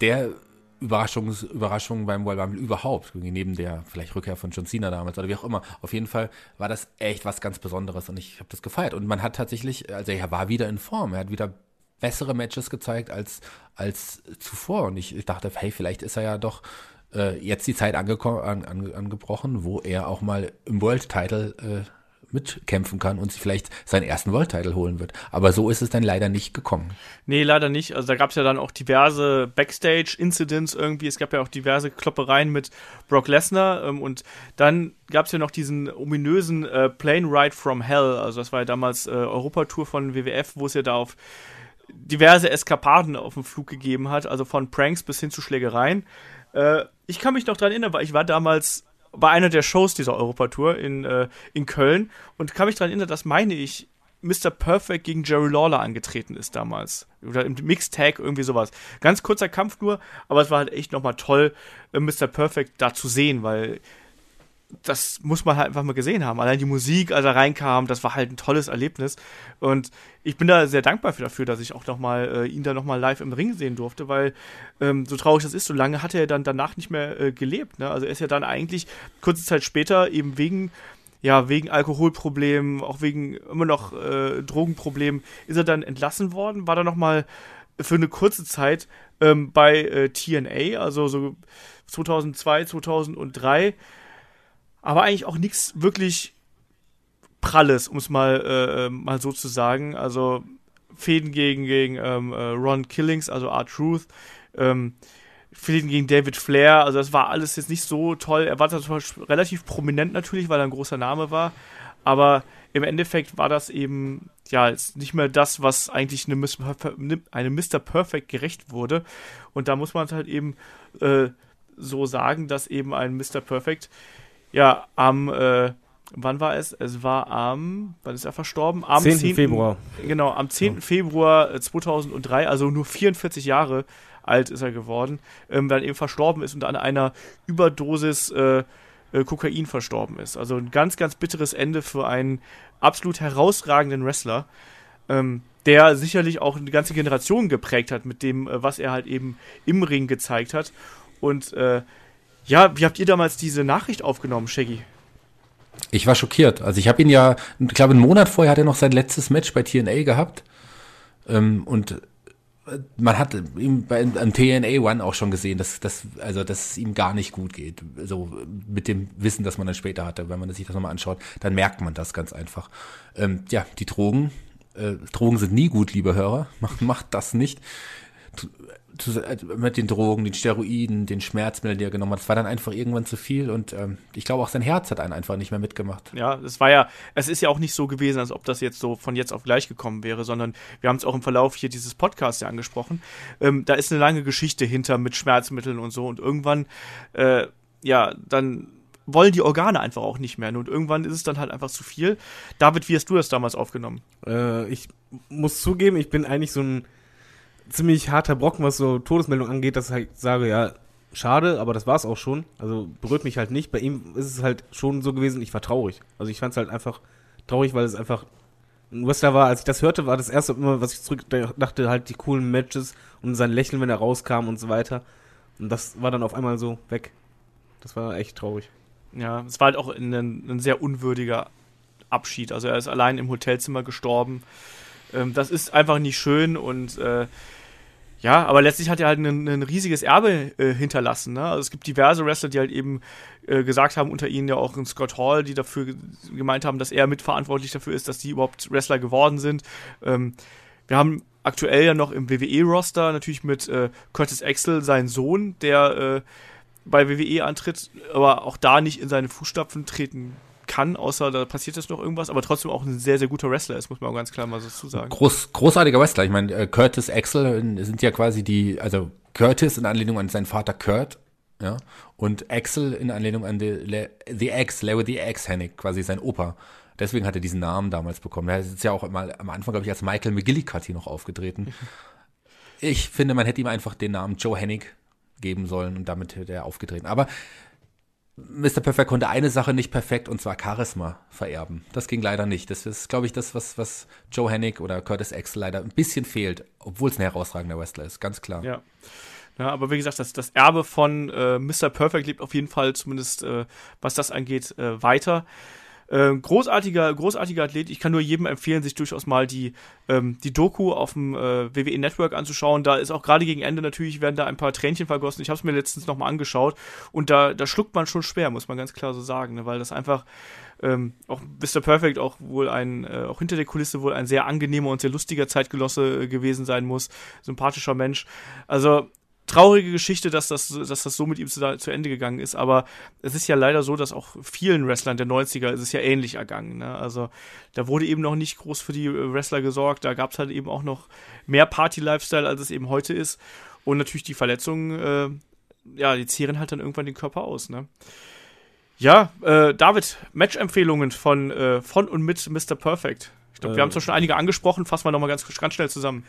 der Überraschungs Überraschungen beim Royal Rumble überhaupt, neben der vielleicht Rückkehr von John Cena damals oder wie auch immer. Auf jeden Fall war das echt was ganz Besonderes und ich habe das gefeiert. Und man hat tatsächlich, also er war wieder in Form, er hat wieder bessere Matches gezeigt als, als zuvor. Und ich, ich dachte, hey, vielleicht ist er ja doch äh, jetzt die Zeit an, an, angebrochen, wo er auch mal im World Title äh, mitkämpfen kann und sich vielleicht seinen ersten World Title holen wird. Aber so ist es dann leider nicht gekommen. Nee, leider nicht. Also da gab es ja dann auch diverse Backstage-Incidents irgendwie. Es gab ja auch diverse Kloppereien mit Brock Lesnar ähm, und dann gab es ja noch diesen ominösen äh, Plane Ride from Hell. Also das war ja damals äh, Europatour von WWF, wo es ja da auf diverse Eskapaden auf dem Flug gegeben hat, also von Pranks bis hin zu Schlägereien. Äh, ich kann mich noch daran erinnern, weil ich war damals bei einer der Shows dieser Europatour in, äh, in Köln und kann mich daran erinnern, dass meine ich Mr. Perfect gegen Jerry Lawler angetreten ist damals. Oder im Mixed Tag, irgendwie sowas. Ganz kurzer Kampf nur, aber es war halt echt nochmal toll, äh, Mr. Perfect da zu sehen, weil das muss man halt einfach mal gesehen haben. Allein die Musik, als er reinkam, das war halt ein tolles Erlebnis. Und ich bin da sehr dankbar für dafür, dass ich auch noch mal äh, ihn da noch mal live im Ring sehen durfte, weil ähm, so traurig das ist, so lange hat er dann danach nicht mehr äh, gelebt. Ne? Also er ist ja dann eigentlich kurze Zeit später eben wegen ja, wegen Alkoholproblemen, auch wegen immer noch äh, Drogenproblemen, ist er dann entlassen worden, war dann noch mal für eine kurze Zeit ähm, bei äh, TNA, also so 2002, 2003 aber eigentlich auch nichts wirklich Pralles, um es mal, äh, mal so zu sagen. Also Fäden gegen, gegen ähm, äh, Ron Killings, also R-Truth. Ähm, Fäden gegen David Flair, also das war alles jetzt nicht so toll. Er war zwar relativ prominent natürlich, weil er ein großer Name war, aber im Endeffekt war das eben ja jetzt nicht mehr das, was eigentlich eine, eine Mr. Perfect gerecht wurde. Und da muss man halt eben äh, so sagen, dass eben ein Mr. Perfect ja am äh, wann war es? Es war am, wann ist er verstorben? Am 10. 10. Februar. Genau, am 10. Ja. Februar 2003, äh, also nur 44 Jahre alt ist er geworden, ähm, dann eben verstorben ist und an einer Überdosis äh, äh, Kokain verstorben ist. Also ein ganz, ganz bitteres Ende für einen absolut herausragenden Wrestler, ähm, der sicherlich auch eine ganze Generation geprägt hat mit dem, äh, was er halt eben im Ring gezeigt hat. Und äh, ja, wie habt ihr damals diese Nachricht aufgenommen, Shaggy? Ich war schockiert. Also ich habe ihn ja, ich glaube, einen Monat vorher hat er noch sein letztes Match bei TNA gehabt. Ähm, und man hat ihm beim TNA One auch schon gesehen, dass, dass, also, dass es ihm gar nicht gut geht. So mit dem Wissen, das man dann später hatte, wenn man sich das nochmal anschaut, dann merkt man das ganz einfach. Ähm, ja, die Drogen, äh, Drogen sind nie gut, liebe Hörer. Macht das nicht. Mit den Drogen, den Steroiden, den Schmerzmitteln, die er genommen hat. Es war dann einfach irgendwann zu viel und ähm, ich glaube auch sein Herz hat einen einfach nicht mehr mitgemacht. Ja, es war ja, es ist ja auch nicht so gewesen, als ob das jetzt so von jetzt auf gleich gekommen wäre, sondern wir haben es auch im Verlauf hier dieses Podcasts ja angesprochen. Ähm, da ist eine lange Geschichte hinter mit Schmerzmitteln und so und irgendwann, äh, ja, dann wollen die Organe einfach auch nicht mehr. Und irgendwann ist es dann halt einfach zu viel. David, wie hast du das damals aufgenommen? Äh, ich muss zugeben, ich bin eigentlich so ein ziemlich harter Brocken, was so Todesmeldung angeht, dass ich halt sage, ja, schade, aber das war es auch schon. Also berührt mich halt nicht. Bei ihm ist es halt schon so gewesen, ich war traurig. Also ich fand es halt einfach traurig, weil es einfach ein Wrestler war. Als ich das hörte, war das erste immer, was ich zurück dachte, halt die coolen Matches und sein Lächeln, wenn er rauskam und so weiter. Und das war dann auf einmal so weg. Das war echt traurig. Ja, es war halt auch ein, ein sehr unwürdiger Abschied. Also er ist allein im Hotelzimmer gestorben. Ähm, das ist einfach nicht schön und äh, ja, aber letztlich hat er halt ein, ein riesiges Erbe äh, hinterlassen. Ne? Also es gibt diverse Wrestler, die halt eben äh, gesagt haben, unter ihnen ja auch ein Scott Hall, die dafür gemeint haben, dass er mitverantwortlich dafür ist, dass die überhaupt Wrestler geworden sind. Ähm, wir haben aktuell ja noch im WWE-Roster natürlich mit äh, Curtis Axel seinen Sohn, der äh, bei WWE antritt, aber auch da nicht in seine Fußstapfen treten kann, außer da passiert jetzt noch irgendwas, aber trotzdem auch ein sehr, sehr guter Wrestler ist, muss man auch ganz klar mal so zu sagen. Groß, großartiger Wrestler. Ich meine, äh, Curtis Axel sind ja quasi die, also Curtis in Anlehnung an seinen Vater Kurt, ja, und Axel in Anlehnung an The X, Larry the X Hennig, quasi sein Opa. Deswegen hat er diesen Namen damals bekommen. Er ist ja auch mal am Anfang, glaube ich, als Michael McGillicuddy noch aufgetreten. ich finde, man hätte ihm einfach den Namen Joe Hennig geben sollen und damit hätte er aufgetreten. Aber Mr. Perfect konnte eine Sache nicht perfekt und zwar Charisma vererben. Das ging leider nicht. Das ist, glaube ich, das, was, was Joe Hennig oder Curtis Axel leider ein bisschen fehlt, obwohl es ein herausragender Wrestler ist, ganz klar. Ja. Ja, aber wie gesagt, das, das Erbe von äh, Mr. Perfect lebt auf jeden Fall, zumindest äh, was das angeht, äh, weiter. Äh, großartiger, großartiger Athlet. Ich kann nur jedem empfehlen, sich durchaus mal die, ähm, die Doku auf dem äh, WWE Network anzuschauen. Da ist auch gerade gegen Ende natürlich, werden da ein paar Tränchen vergossen. Ich habe es mir letztens nochmal angeschaut und da, da schluckt man schon schwer, muss man ganz klar so sagen, ne? weil das einfach ähm, auch Mr. Perfect auch wohl ein, äh, auch hinter der Kulisse wohl ein sehr angenehmer und sehr lustiger Zeitgenosse äh, gewesen sein muss. Sympathischer Mensch. Also traurige Geschichte, dass das, dass das so mit ihm zu, zu, Ende gegangen ist, aber es ist ja leider so, dass auch vielen Wrestlern der 90er ist es ja ähnlich ergangen. Ne? Also da wurde eben noch nicht groß für die äh, Wrestler gesorgt, da gab es halt eben auch noch mehr Party-Lifestyle, als es eben heute ist. Und natürlich die Verletzungen, äh, ja, die zehren halt dann irgendwann den Körper aus. Ne? Ja, äh, David, Match-Empfehlungen von, äh, von und mit Mr. Perfect. Ich glaube, wir haben es schon einige angesprochen, fassen wir nochmal ganz, ganz schnell zusammen.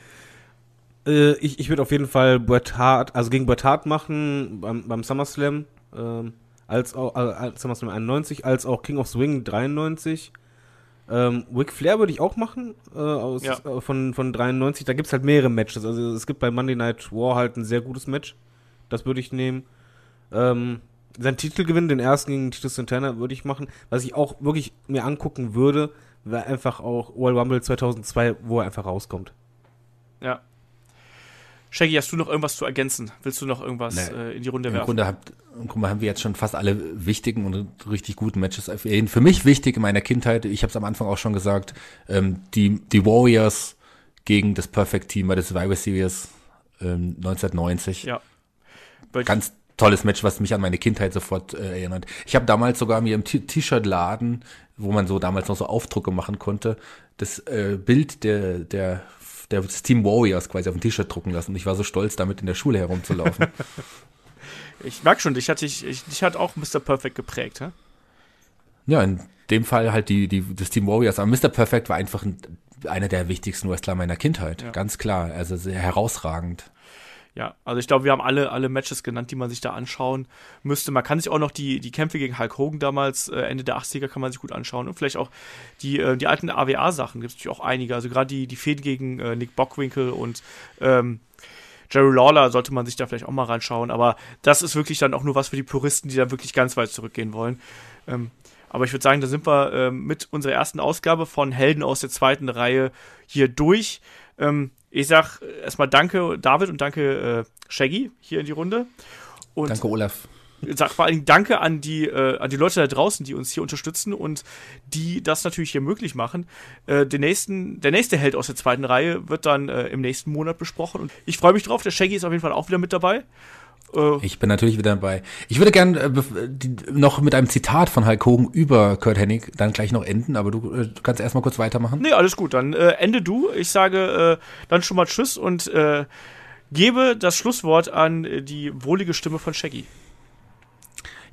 Äh, ich ich würde auf jeden Fall Bret Hart, also gegen Bret Hart machen beim, beim SummerSlam, ähm, als auch äh, SummerSlam 91, als auch King of Swing 93. Ähm, Ric Flair würde ich auch machen, äh, aus, ja. äh, von, von 93. Da gibt es halt mehrere Matches. Also es gibt bei Monday Night War halt ein sehr gutes Match. Das würde ich nehmen. Ähm, sein Titelgewinn, den ersten gegen Titus Santana, würde ich machen. Was ich auch wirklich mir angucken würde, wäre einfach auch World Rumble 2002, wo er einfach rauskommt. Ja, Shaggy, hast du noch irgendwas zu ergänzen? Willst du noch irgendwas Nee. äh, in die Runde Im werfen? Grunde habt, im Grunde haben wir jetzt schon fast alle wichtigen und richtig guten Matches erwähnt. Für mich wichtig in meiner Kindheit, ich habe es am Anfang auch schon gesagt, ähm, die, die Warriors gegen das Perfect Team bei der Survivor Series ähm, 1990. Ja. Weil- Ganz tolles Match, was mich an meine Kindheit sofort äh, erinnert. Ich habe damals sogar mir im T-Shirt-Laden, wo man so damals noch so Aufdrucke machen konnte, das äh, Bild der, der, der des Team Warriors quasi auf ein T-Shirt drucken lassen. Und ich war so stolz, damit in der Schule herumzulaufen. Ich merke schon, dich hat, dich, ich, dich hat auch Mr. Perfect geprägt, hä? Ja, in dem Fall halt die, die, das Team Warriors. Aber Mr. Perfect war einfach ein, einer der wichtigsten Wrestler meiner Kindheit. Ja. Ganz klar. Also sehr herausragend. Ja, also ich glaube, wir haben alle, alle Matches genannt, die man sich da anschauen müsste. Man kann sich auch noch die, die Kämpfe gegen Hulk Hogan damals, äh, Ende der 80er, kann man sich gut anschauen. Und vielleicht auch die, äh, die alten AWA-Sachen, gibt es natürlich auch einige. Also gerade die, die Fäden gegen äh, Nick Bockwinkel und ähm, Jerry Lawler sollte man sich da vielleicht auch mal reinschauen. Aber das ist wirklich dann auch nur was für die Puristen, die da wirklich ganz weit zurückgehen wollen. Ähm, aber ich würde sagen, da sind wir ähm, mit unserer ersten Ausgabe von Helden aus der zweiten Reihe hier durch. Ähm, ich sag erstmal danke, David, und danke, äh, Shaggy, hier in die Runde. Und Danke, Olaf. sag vor allen Dingen Danke an die, äh, an die Leute da draußen, die uns hier unterstützen und die das natürlich hier möglich machen. Äh, den nächsten, der nächste Held aus der zweiten Reihe wird dann äh, im nächsten Monat besprochen. Und ich freue mich drauf. Der Shaggy ist auf jeden Fall auch wieder mit dabei. Äh, Ich bin natürlich wieder dabei. Ich würde gern äh, noch mit einem Zitat von Hulk Hogan über Kurt Hennig dann gleich noch enden, aber du äh, kannst erstmal kurz weitermachen. nee, alles gut. Dann äh, ende du. Ich sage äh, dann schon mal Tschüss und äh, gebe das Schlusswort an äh, die wohlige Stimme von Shaggy.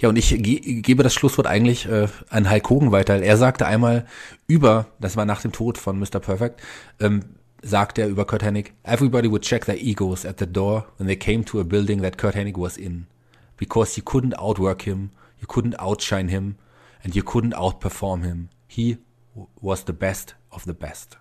Ja, und ich ge gebe das Schlusswort eigentlich an Hulk Hogan weiter. Er sagte einmal über, das war nach dem Tod von Mr. Perfect, ähm, sagte er über Kurt Hennig, everybody would check their egos at the door when they came to a building that Kurt Hennig was in. Because you couldn't outwork him, you couldn't outshine him, and you couldn't outperform him. He was the best of the best.